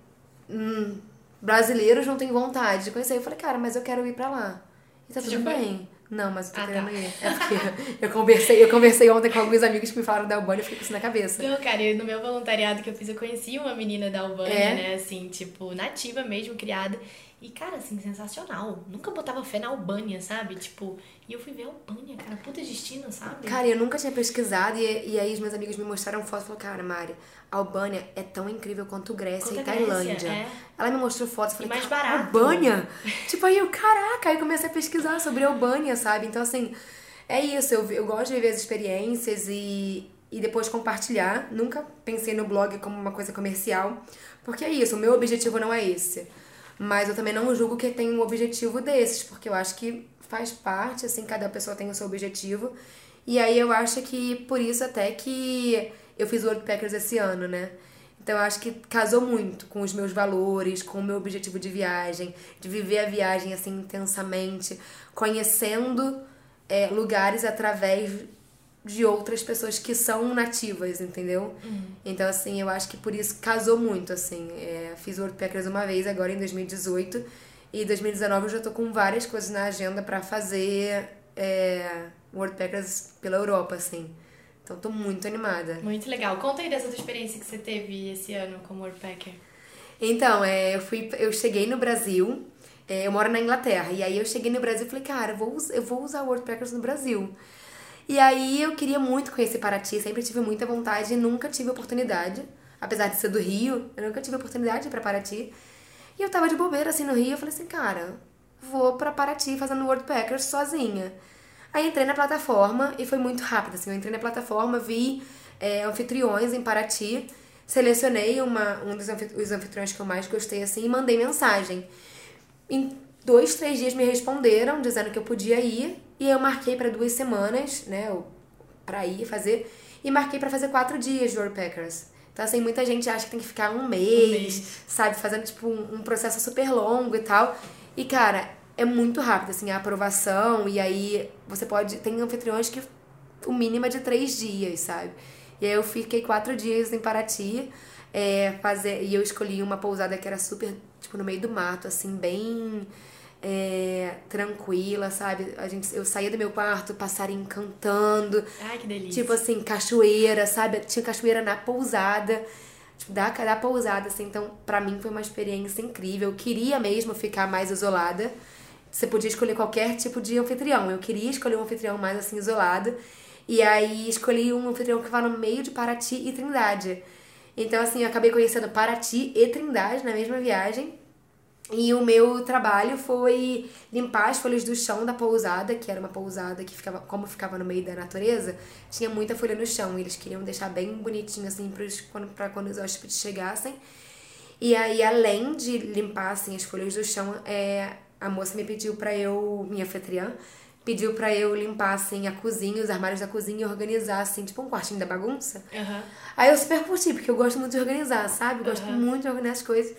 hum, brasileiros não têm vontade de conhecer. Eu falei, cara, mas eu quero ir pra lá. E tá Você tudo foi? bem. Não, mas eu tô Ah, querendo tá. ir. É porque *laughs* eu conversei, eu conversei ontem com alguns amigos que me falaram da Albânia e fiquei com isso na cabeça. Não, cara, eu- no meu voluntariado que eu fiz, eu conheci uma menina da Albânia, É? né? Assim, tipo, nativa mesmo, criada. E, cara, assim, sensacional. Nunca botava fé na Albânia, sabe? Tipo, e eu fui ver a Albânia, cara, puta destino, sabe? Cara, eu nunca tinha pesquisado e, e aí os meus amigos me mostraram fotos e falaram, cara, Mari, a Albânia é tão incrível quanto Grécia Quanto e Grécia, Tailândia. é. Ela me mostrou fotos e falei, mais barato. Albânia? *laughs* tipo, aí eu, caraca, aí comecei a pesquisar sobre a Albânia, sabe? Então, assim, é isso, eu, eu gosto de viver as experiências e, e depois compartilhar. Nunca pensei no blog como uma coisa comercial, porque é isso, o meu objetivo não é esse. Mas eu também não julgo que tem um objetivo desses, porque eu acho que faz parte, assim, cada pessoa tem o seu objetivo. E aí eu acho que por isso até que eu fiz o World Packers esse ano, né? Então eu acho que casou muito com os meus valores, com o meu objetivo de viagem, de viver a viagem assim intensamente, conhecendo é, lugares através de outras pessoas que são nativas, entendeu? Então, assim, eu acho que por isso casou muito, assim. É, fiz o World Packers uma vez, agora em 2018. E em 2019 eu já tô com várias coisas na agenda pra fazer é, World Packers pela Europa, assim. Então, tô muito animada. Muito legal. Conta aí dessa tua experiência que você teve esse ano como Worldpacker. Então, é, eu, fui, eu cheguei no Brasil, é, eu moro na Inglaterra, e aí eu cheguei no Brasil e falei, cara, eu vou, eu vou usar World Packers no Brasil. E aí eu queria muito conhecer Paraty, sempre tive muita vontade e nunca tive oportunidade. Apesar de ser do Rio, eu nunca tive oportunidade pra Paraty. E eu tava de bobeira assim no Rio, eu falei assim, cara, vou pra Paraty fazendo Worldpackers sozinha. Aí entrei na plataforma e foi muito rápido, assim, eu entrei na plataforma, vi é, anfitriões em Paraty, selecionei uma, um dos anfitriões que eu mais gostei, assim, e mandei mensagem. Em dois, três dias me responderam, dizendo que eu podia ir, e eu marquei para duas semanas, né, pra ir fazer, e marquei para fazer quatro dias de Worldpackers. Então, assim, muita gente acha que tem que ficar um mês, um mês. sabe? Fazendo, tipo, um, um, processo super longo e tal. E, cara, é muito rápido, assim, a aprovação. E aí, você pode... Tem anfitriões que o mínimo é de três dias, sabe? E aí, eu fiquei quatro dias em Paraty. É, fazer, e eu escolhi uma pousada que era super, tipo, no meio do mato, assim, bem é, tranquila, sabe? A gente, eu saía do meu quarto, passarinho cantando. Ai, que delícia. Tipo assim, cachoeira, sabe? Tinha cachoeira na pousada. Tipo, da, da pousada, assim. Então, pra mim foi uma experiência incrível. Eu queria mesmo ficar mais isolada. Você podia escolher qualquer tipo de anfitrião. Eu queria escolher um anfitrião mais, assim, isolado. E aí, escolhi um anfitrião que estava no meio de Paraty e Trindade. Então, assim, eu acabei conhecendo Paraty e Trindade na mesma viagem. E o meu trabalho foi limpar as folhas do chão da pousada, que era uma pousada que ficava, como ficava no meio da natureza, tinha muita folha no chão. E eles queriam deixar bem bonitinho assim para quando, os hóspedes chegassem. E aí, além de limpar assim, as folhas do chão, é, a moça me pediu para eu, minha anfitriã, pediu para eu limpar assim a cozinha, os armários da cozinha e organizar assim, tipo um quartinho da bagunça. Uhum. Aí eu super curti, porque eu gosto muito de organizar, sabe? Eu gosto uhum. muito de organizar as coisas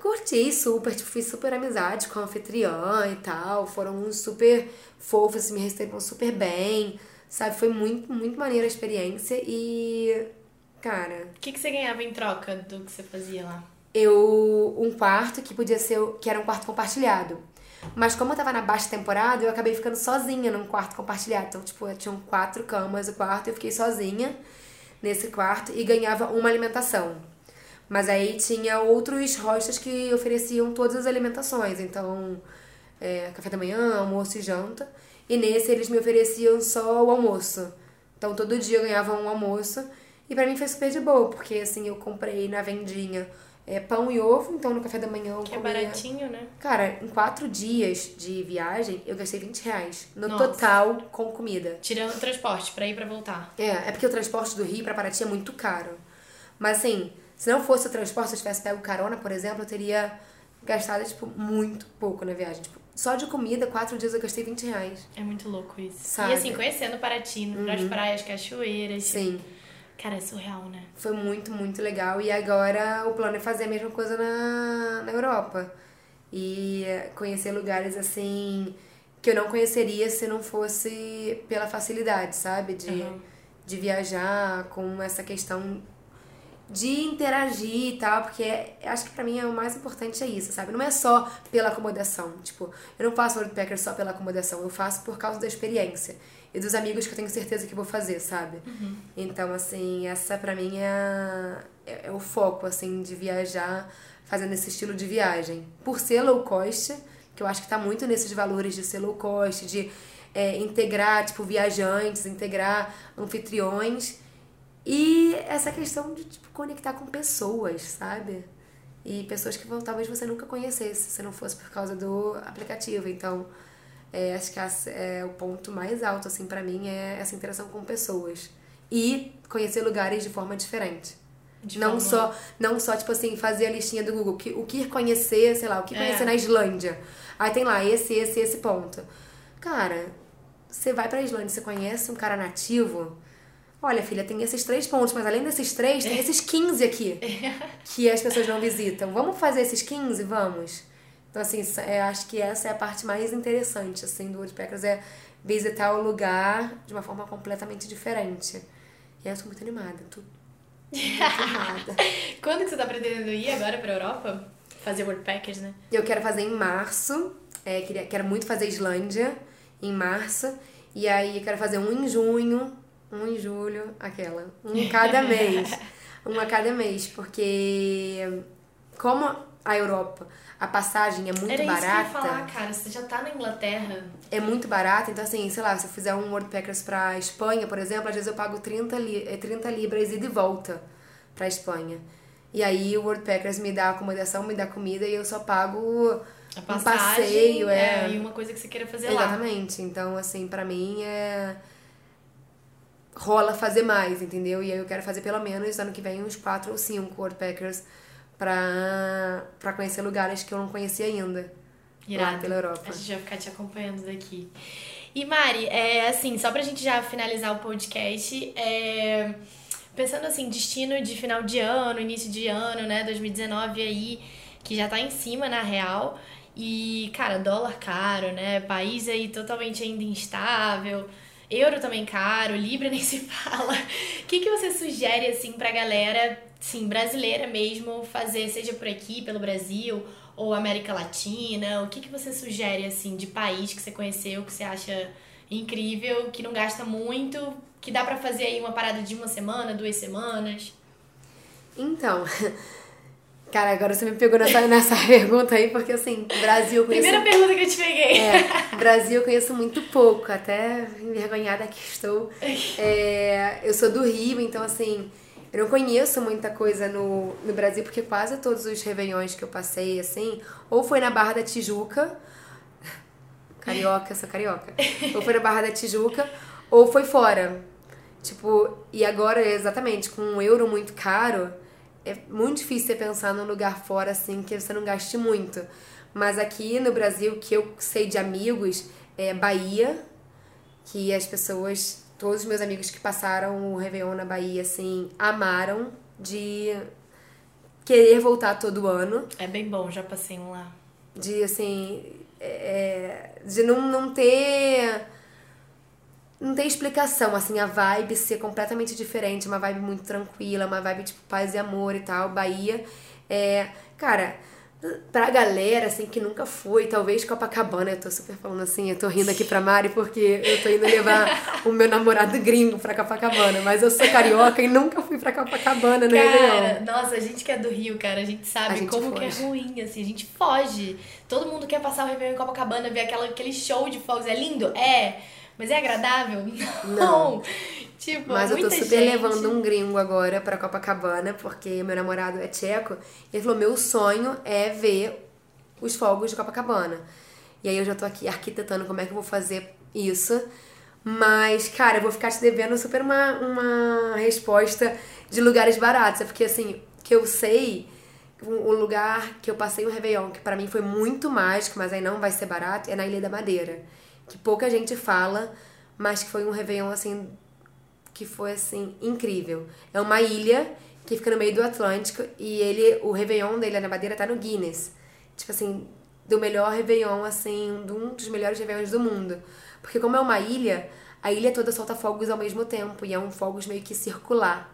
curti super, tipo, fiz super amizade com a anfitriã e tal. Foram super fofos, me receberam super bem, sabe? Foi muito, muito maneira a experiência e. Cara. O que, que você ganhava em troca do que você fazia lá? Eu. Um quarto que podia ser. que era um quarto compartilhado. Mas como eu tava na baixa temporada, eu acabei ficando sozinha num quarto compartilhado. Então, tipo, tinham quatro camas no quarto, eu fiquei sozinha nesse quarto e ganhava uma alimentação. Mas aí tinha outros hostels que ofereciam todas as alimentações. Então, é, café da manhã, almoço e janta. E nesse eles me ofereciam só o almoço. Então todo dia eu ganhava um almoço. E para mim foi super de boa, porque assim, eu comprei na vendinha é, pão e ovo, então no café da manhã eu Que é comia... é baratinho, né? Cara, em quatro dias de viagem, eu gastei 20 reais. No Nossa. total, com comida. Tirando o transporte, pra ir pra voltar. É, é porque o transporte do Rio pra Paraty é muito caro. Mas assim, se não fosse o transporte, se eu tivesse pego carona, por exemplo, eu teria gastado, tipo, muito pouco na viagem. Tipo, só de comida, quatro dias eu gastei 20 reais. É muito louco isso. Sabe? E assim, conhecendo Paraty, uhum. nas praias, cachoeiras. Sim. Cara, é surreal, né? Foi muito, muito legal. E agora o plano é fazer a mesma coisa na, na Europa. E conhecer lugares assim que eu não conheceria se não fosse pela facilidade, sabe? De, uhum. de viajar com essa questão de interagir e tal, porque é, acho que para mim é o mais importante é isso, sabe? Não é só pela acomodação. Tipo, eu não faço Worldpacker só pela acomodação, eu faço por causa da experiência e dos amigos que eu tenho certeza que vou fazer, sabe? Uhum. Então, assim, essa para mim é, é, é, o foco, assim, de viajar fazendo esse estilo de viagem. Por ser low cost, que eu acho que tá muito nesses valores de ser low cost, de é, integrar, tipo, viajantes, integrar anfitriões e essa questão de tipo, conectar com pessoas, sabe? E pessoas que talvez você nunca conhecesse se não fosse por causa do aplicativo. Então, é, acho que é, o ponto mais alto, assim, para mim é essa interação com pessoas. E conhecer lugares de forma diferente. De não forma... só, não só, tipo assim, fazer a listinha do Google. Que, o que conhecer, sei lá, o que é. conhecer na Islândia. Aí tem lá esse, esse, esse ponto. Cara, você vai pra Islândia, você conhece um cara nativo Olha, filha, tem esses três pontos, mas além desses três, tem esses 15 aqui *laughs* que as pessoas não visitam. Vamos fazer esses 15? Vamos. Então, assim, eu acho que essa é a parte mais interessante, assim, do Woodpeckers, é visitar o lugar de uma forma completamente diferente. E eu tô muito animada, tô muito animada. *laughs* Quando que você tá pretendendo ir agora pra Europa? Fazer Woodpeckers, né? Eu quero fazer em março, é, queria, quero muito fazer Islândia em março, e aí eu quero fazer um em junho, um em julho, aquela. Um cada *laughs* mês. um a cada mês. Porque como a Europa, a passagem é muito Era barata. isso que eu ia falar, cara. Você já tá na Inglaterra. É muito barata, então assim, sei lá, se eu fizer um World Packers pra Espanha, por exemplo, às vezes eu pago 30, li é 30 libras ida e volta pra Espanha. E aí o World Packers me dá acomodação, me dá comida e eu só pago A um passagem passeio, é. e uma coisa que você queira fazer lá. Exatamente. Então, assim, pra mim é. Rola fazer mais, entendeu? E aí eu quero fazer pelo menos ano que vem uns 4 ou 5 World Packers pra, pra conhecer lugares que eu não conhecia ainda. Irado. Lá pela Europa. A gente vai ficar te acompanhando daqui. E Mari, é assim, só pra gente já finalizar o podcast, é, pensando assim, destino de final de ano, início de ano, né, 2019 aí, que já tá em cima na real. E, cara, dólar caro, né? País aí totalmente ainda instável. Euro também caro, Libra *laughs* nem se fala. O que, que você sugere, assim, pra galera, sim, brasileira mesmo, fazer, seja por aqui, pelo Brasil, ou América Latina? O que, que você sugere, assim, de país que você conheceu, que você acha incrível, que não gasta muito, que dá pra fazer aí uma parada de uma semana, duas semanas? Então. *laughs* Cara, agora você me pegou nessa, nessa *laughs* pergunta aí, porque assim, Brasil eu conheço. Primeira pergunta que eu te peguei. É, Brasil eu conheço muito pouco, até envergonhada que estou. É, eu sou do Rio, então assim, eu não conheço muita coisa no, no Brasil, porque quase todos os Réveillões que eu passei, assim, ou foi na Barra da Tijuca, carioca, sou carioca, ou foi na Barra da Tijuca, ou foi fora. Tipo, e agora, exatamente, com um euro muito caro, é muito difícil você pensar num lugar fora assim que você não gaste muito. Mas aqui no Brasil, que eu sei de amigos, é Bahia, que as pessoas, todos os meus amigos que passaram o Réveillon na Bahia, assim, amaram de querer voltar todo ano. É bem bom, já passei um lá. De, assim, é, de não, não ter não tem explicação, assim, a vibe ser completamente diferente, uma vibe muito tranquila, uma vibe tipo paz e amor e tal. Bahia é, cara, pra galera assim que nunca foi, talvez Copacabana, eu tô super falando assim, eu tô rindo aqui pra Mari porque eu tô indo levar *laughs* o meu namorado gringo pra Copacabana, mas eu sou carioca e nunca fui pra Copacabana no Cara, nossa, a gente que é do Rio, cara, a gente sabe A gente como que é foge. ruim, assim, a gente foge. Todo mundo quer passar o Réveillon em Copacabana, ver aquela, aquele show de fogos. É lindo? É. Mas é agradável? *laughs* Não. Tipo, Mas eu tô super gente. levando um gringo agora pra Copacabana, porque meu namorado é tcheco. E ele falou: meu sonho é ver os fogos de Copacabana. E aí eu já tô aqui arquitetando como é que eu vou fazer isso. Mas, cara, eu vou ficar te devendo super uma, uma resposta de lugares baratos. É porque, assim, que eu sei, o lugar que eu passei o Réveillon, que pra mim foi muito mágico, mas aí não vai ser barato, é na Ilha da Madeira. Que pouca gente fala, mas que foi um Réveillon, assim, que foi assim incrível. É uma ilha que fica no meio do Atlântico e ele, o Réveillon dele na Madeira tá no Guinness. Tipo assim, do melhor Réveillon assim, um dos melhores Réveillons do mundo. Porque como é uma ilha, a ilha toda solta fogos ao mesmo tempo e é um fogos meio que circular.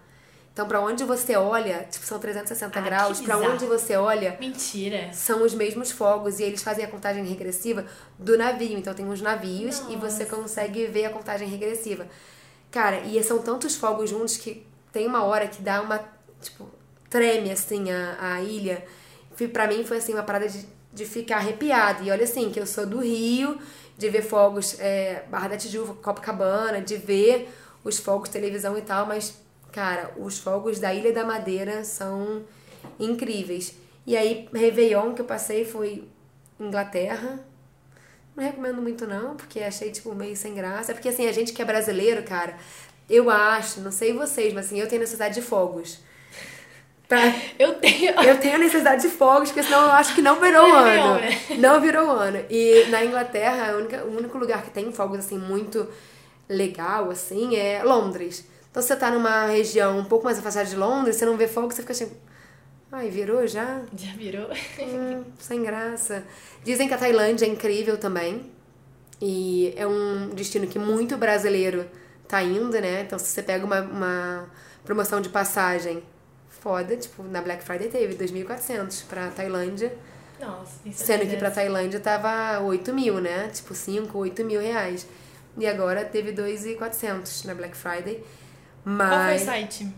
Então, pra onde você olha, tipo, são 360 Ah, graus, pra bizarro. onde você olha, Mentira. são os mesmos fogos e eles fazem a contagem regressiva do navio. Então tem uns navios e você consegue ver a contagem regressiva. Cara, e são tantos fogos juntos que tem uma hora que dá uma, tipo, treme assim a, a ilha. Pra mim foi assim uma parada de, de ficar arrepiada. E olha assim, que eu sou do Rio, de ver fogos é, Barra da Tijuca, Copacabana, de ver os fogos televisão e tal, mas cara, os fogos da Ilha da Madeira são incríveis. E aí, Réveillon que eu passei foi Inglaterra. Não recomendo muito não, porque achei tipo meio sem graça. Porque assim, a gente que é brasileiro, cara, eu acho, não sei vocês, mas assim, eu tenho necessidade de fogos. Pra... *laughs* Eu tenho. Eu tenho necessidade de fogos, porque senão eu acho que não virou *laughs* Não é ano. Né? Não virou ano. E na Inglaterra, única- o único lugar que tem fogos assim muito legal, assim, é Londres. Então se você tá numa região um pouco mais afastada de Londres, você não vê fogo, você fica assim. Ai, virou já? *laughs* Já virou? Hum, sem graça. Dizem que a Tailândia é incrível também. E é um destino que muito brasileiro tá indo, né? Então, se você pega uma, uma promoção de passagem foda, tipo, na Black Friday teve 2.400 pra Tailândia. Nossa, isso é Sendo que pra. Tailândia tava 8 mil, né? Tipo, 5, 8 mil reais. E agora teve 2.400 na Black Friday. Qual foi o Mas. site?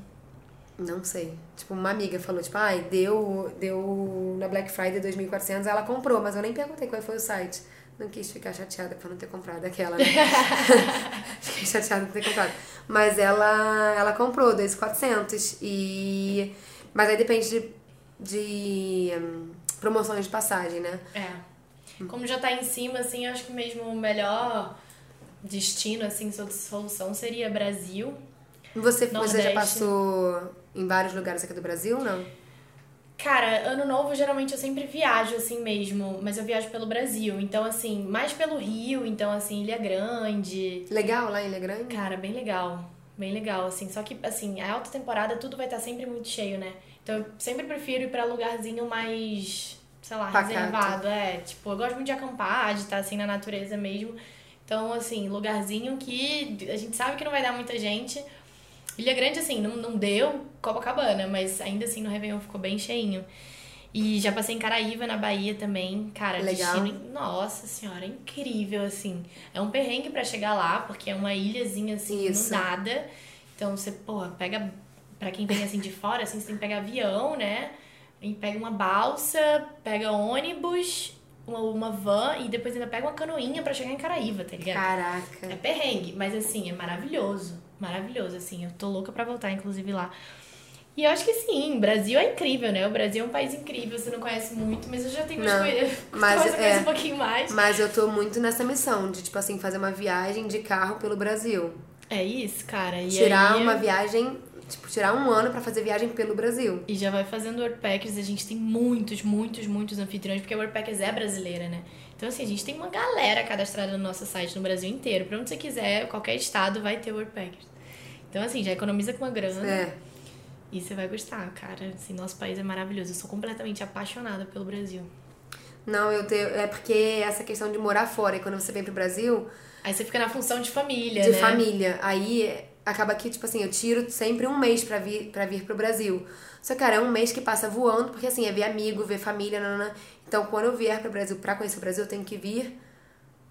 Não sei. Tipo, uma amiga falou, tipo, ai, deu, deu na Black Friday 2.400, ela comprou, mas eu nem perguntei qual foi o site. Não quis ficar chateada por não ter comprado aquela, né? *laughs* *laughs* Fiquei chateada por não ter comprado. Mas ela, ela comprou 2.400 e... Mas aí depende de, de hum, promoções de passagem, né? É. Como já tá em cima, assim, acho que mesmo o melhor destino, assim, solução seria Brasil. Você, você já passou em vários lugares aqui do Brasil, não? Cara, ano novo geralmente eu sempre viajo assim mesmo, mas eu viajo pelo Brasil. Então, assim, mais pelo Rio, então, assim, Ilha Grande. Legal lá em Ilha Grande? Cara, bem legal. Bem legal, assim. Só que, assim, a alta temporada tudo vai estar sempre muito cheio, né? Então eu sempre prefiro ir pra lugarzinho mais, sei lá, Pacato. reservado. É, tipo, eu gosto muito de acampar, de estar assim na natureza mesmo. Então, assim, lugarzinho que a gente sabe que não vai dar muita gente Ilha Grande, assim, não, não deu Copacabana, mas ainda assim no Réveillon ficou bem cheinho. E já passei em Caraíva, na Bahia também. Cara, Legal. destino. Nossa senhora, incrível, assim. É um perrengue para chegar lá, porque é uma ilhazinha, assim, Isso. no nada. Então você, porra, pega. Pra quem vem assim de fora, assim, você tem que pegar avião, né? E pega uma balsa, pega ônibus, uma, uma van e depois ainda pega uma canoinha para chegar em Caraíva, tá ligado? Caraca. É perrengue, mas assim, é maravilhoso maravilhoso, assim. Eu tô louca pra voltar, inclusive, lá. E eu acho que sim, Brasil é incrível, né? O Brasil é um país incrível, você não conhece muito, mas eu já tenho não, *laughs* mas *laughs* coisa, é, um pouquinho mais. Mas eu tô muito nessa missão de, tipo assim, fazer uma viagem de carro pelo Brasil. É isso, cara. E tirar aí, uma viagem, tipo, tirar um ano para fazer viagem pelo Brasil. E já vai fazendo Worldpackers, a gente tem muitos, muitos, muitos anfitriões, porque a Worldpackers é brasileira, né? Então, assim, a gente tem uma galera cadastrada no nosso site no Brasil inteiro. Pra onde você quiser, qualquer estado vai ter Worldpackers. Então, assim, já economiza com uma grana. É. E você vai gostar, cara. Assim, nosso país é maravilhoso. Eu sou completamente apaixonada pelo Brasil. Não, eu tenho. É porque essa questão de morar fora, e quando você vem pro Brasil. Aí você fica na função de família. De né? família. Aí acaba que, tipo assim, eu tiro sempre um mês pra vir, pra vir pro Brasil. Só que, cara, é um mês que passa voando, porque assim, é ver amigo, ver família, nanana. Então, quando eu vier pro Brasil pra conhecer o Brasil, eu tenho que vir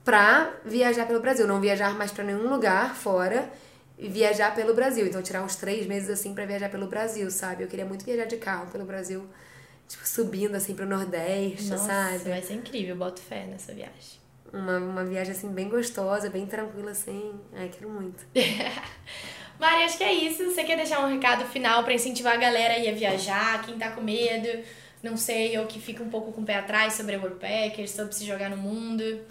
pra viajar pelo Brasil. Não viajar mais pra nenhum lugar fora e viajar pelo Brasil. Então, tirar uns três meses assim para viajar pelo Brasil, sabe? Eu queria muito viajar de carro pelo Brasil, tipo, subindo assim pro Nordeste, Nossa, sabe? Vai ser incrível, boto fé nessa viagem. Uma, uma viagem assim bem gostosa, bem tranquila assim. Ai, quero muito. *laughs* Mari, acho que é isso. Você quer deixar um recado final para incentivar a galera a ir a viajar, quem tá com medo, não sei, ou que fica um pouco com o pé atrás sobre a Worldpackers, sobre se jogar no mundo?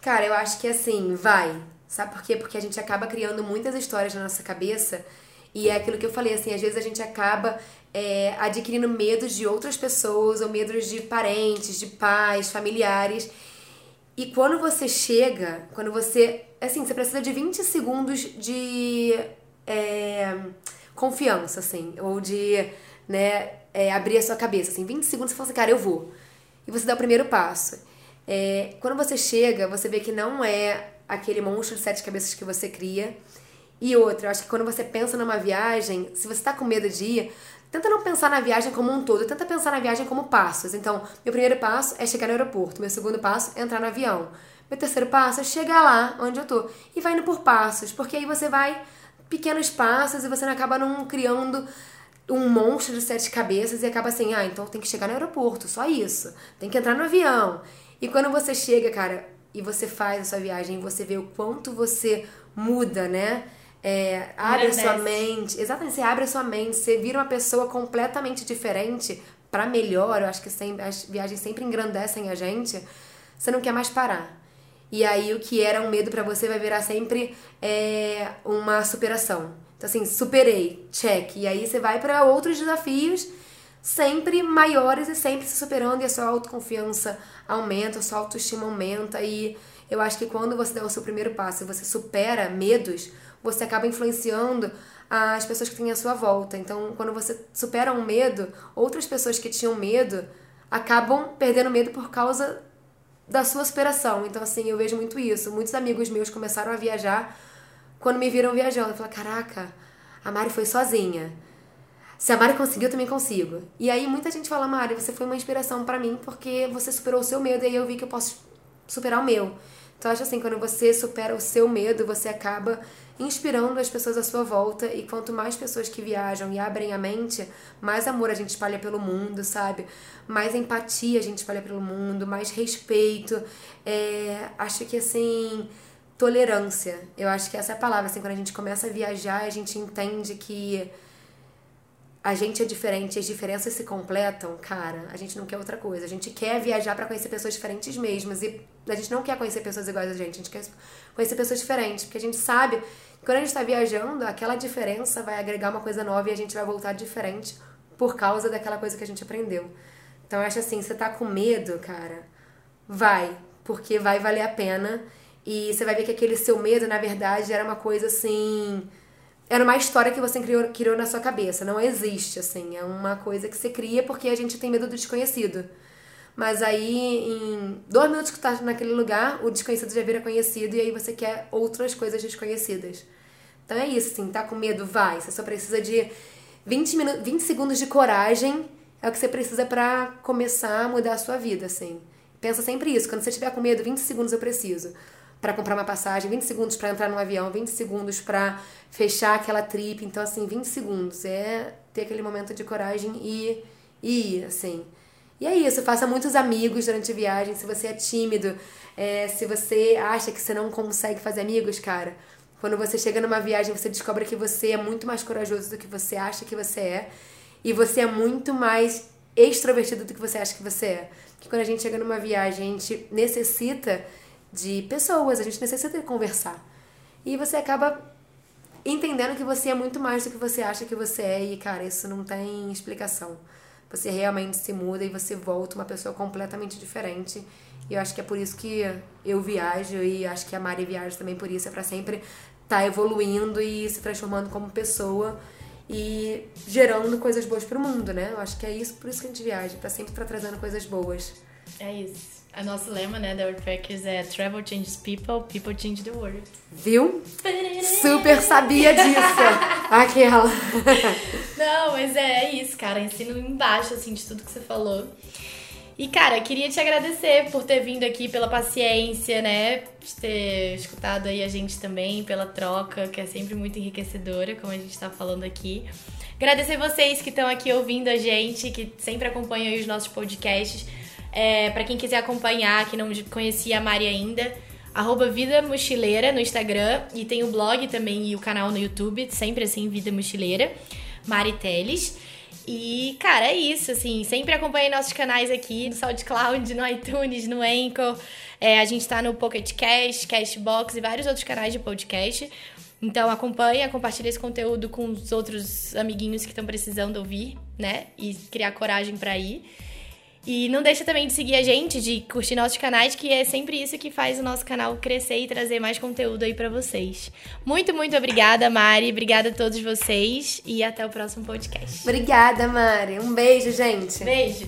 Cara, eu acho que assim, vai Sabe por quê? Porque a gente acaba criando muitas histórias na nossa cabeça e é aquilo que eu falei, assim, às vezes a gente acaba é, adquirindo medos de outras pessoas ou medos de parentes, de pais, familiares. E quando você chega, quando você. Assim, você precisa de 20 segundos de é, confiança, assim, ou de né, é, abrir a sua cabeça. Assim, 20 segundos você fala assim, cara, eu vou. E você dá o primeiro passo. É, quando você chega, você vê que não é aquele monstro de sete cabeças que você cria. E outra, eu acho que quando você pensa numa viagem, se você tá com medo de ir, tenta não pensar na viagem como um todo, tenta pensar na viagem como passos. Então, meu primeiro passo é chegar no aeroporto, meu segundo passo é entrar no avião. Meu terceiro passo é chegar lá onde eu tô. E vai indo por passos, porque aí você vai pequenos passos e você não acaba não criando um monstro de sete cabeças e acaba assim, ah, então tem que chegar no aeroporto, só isso. Tem que entrar no avião. E quando você chega, cara, e você faz a sua viagem, você vê o quanto você muda, né? É, abre a sua mente. Exatamente, você abre a sua mente, você vira uma pessoa completamente diferente para melhor. Eu acho que sempre, as viagens sempre engrandecem a gente. Você não quer mais parar. E aí o que era um medo para você vai virar sempre é, uma superação. Então assim, superei, check. E aí você vai para outros desafios sempre maiores e sempre se superando e a sua autoconfiança aumenta, a sua autoestima aumenta e eu acho que quando você dá o seu primeiro passo e você supera medos, você acaba influenciando as pessoas que têm à sua volta. Então, quando você supera um medo, outras pessoas que tinham medo acabam perdendo medo por causa da sua superação. Então, assim, eu vejo muito isso. Muitos amigos meus começaram a viajar quando me viram viajando. Eu falo, caraca, a Mari foi sozinha. Se a Mari conseguiu, eu também consigo. E aí muita gente fala, Mari, você foi uma inspiração para mim porque você superou o seu medo e aí eu vi que eu posso superar o meu. Então, acho assim, quando você supera o seu medo, você acaba inspirando as pessoas à sua volta. E quanto mais pessoas que viajam e abrem a mente, mais amor a gente espalha pelo mundo, sabe? Mais empatia a gente espalha pelo mundo, mais respeito. É, acho que assim. Tolerância. Eu acho que essa é a palavra. Assim, quando a gente começa a viajar, a gente entende que a gente é diferente, as diferenças se completam, cara, a gente não quer outra coisa. A gente quer viajar para conhecer pessoas diferentes mesmas. E a gente não quer conhecer pessoas iguais a gente, a gente quer conhecer pessoas diferentes. Porque a gente sabe que quando a gente tá viajando, aquela diferença vai agregar uma coisa nova e a gente vai voltar diferente por causa daquela coisa que a gente aprendeu. Então eu acho assim, você tá com medo, cara, vai, porque vai valer a pena. E você vai ver que aquele seu medo, na verdade, era uma coisa assim era uma história que você criou, criou na sua cabeça. Não existe, assim. É uma coisa que você cria porque a gente tem medo do desconhecido. Mas aí, em dois minutos que tá naquele lugar, o desconhecido já vira conhecido e aí você quer outras coisas desconhecidas. Então é isso, assim, tá com medo? Vai. Você só precisa de 20, minutos, 20 segundos de coragem é o que você precisa para começar a mudar a sua vida, assim. Pensa sempre isso. Quando você tiver com medo, 20 segundos eu preciso para comprar uma passagem, 20 segundos para entrar no avião, 20 segundos para fechar aquela trip. Então, assim, 20 segundos é ter aquele momento de coragem e, ir, assim. E é isso, faça muitos amigos durante a viagem. Se você é tímido, é, se você acha que você não consegue fazer amigos, cara, quando você chega numa viagem, você descobre que você é muito mais corajoso do que você acha que você é. E você é muito mais extrovertido do que você acha que você é. Que quando a gente chega numa viagem, a gente necessita de pessoas, a gente necessita conversar. E você acaba entendendo que você é muito mais do que você acha que você é e, cara, isso não tem explicação. Você realmente se muda e você volta uma pessoa completamente diferente. E eu acho que é por isso que eu viajo e acho que a Mari viaja também por isso, é para sempre tá evoluindo e se transformando como pessoa e gerando coisas boas pro mundo, né? Eu acho que é isso, por isso que a gente viaja, para sempre estar tá trazendo coisas boas. É isso. A nosso lema, né, da Worldpackers é Travel changes people, people change the world. Viu? Super sabia disso. *laughs* Aquela. Não, mas é, é isso, cara. Ensino embaixo, assim, de tudo que você falou. E, cara, queria te agradecer por ter vindo aqui, pela paciência, né? De ter escutado aí a gente também, pela troca, que é sempre muito enriquecedora, como a gente tá falando aqui. Agradecer vocês que estão aqui ouvindo a gente, que sempre acompanham os nossos podcasts. É, para quem quiser acompanhar, que não conhecia a Mari ainda, arroba Vida Mochileira no Instagram e tem o blog também e o canal no YouTube, sempre assim, Vida Mochileira, Mari Teles. E, cara, é isso, assim, sempre acompanhe nossos canais aqui no SoundCloud, no iTunes, no Anchor. É, a gente tá no Pocket Cast, Castbox e vários outros canais de podcast. Então acompanha, compartilha esse conteúdo com os outros amiguinhos que estão precisando ouvir, né? E criar coragem para ir. E não deixa também de seguir a gente, de curtir nossos canais, que é sempre isso que faz o nosso canal crescer e trazer mais conteúdo aí para vocês. Muito, muito obrigada, Mari. Obrigada a todos vocês e até o próximo podcast. Obrigada, Mari. Um beijo, gente. Beijo.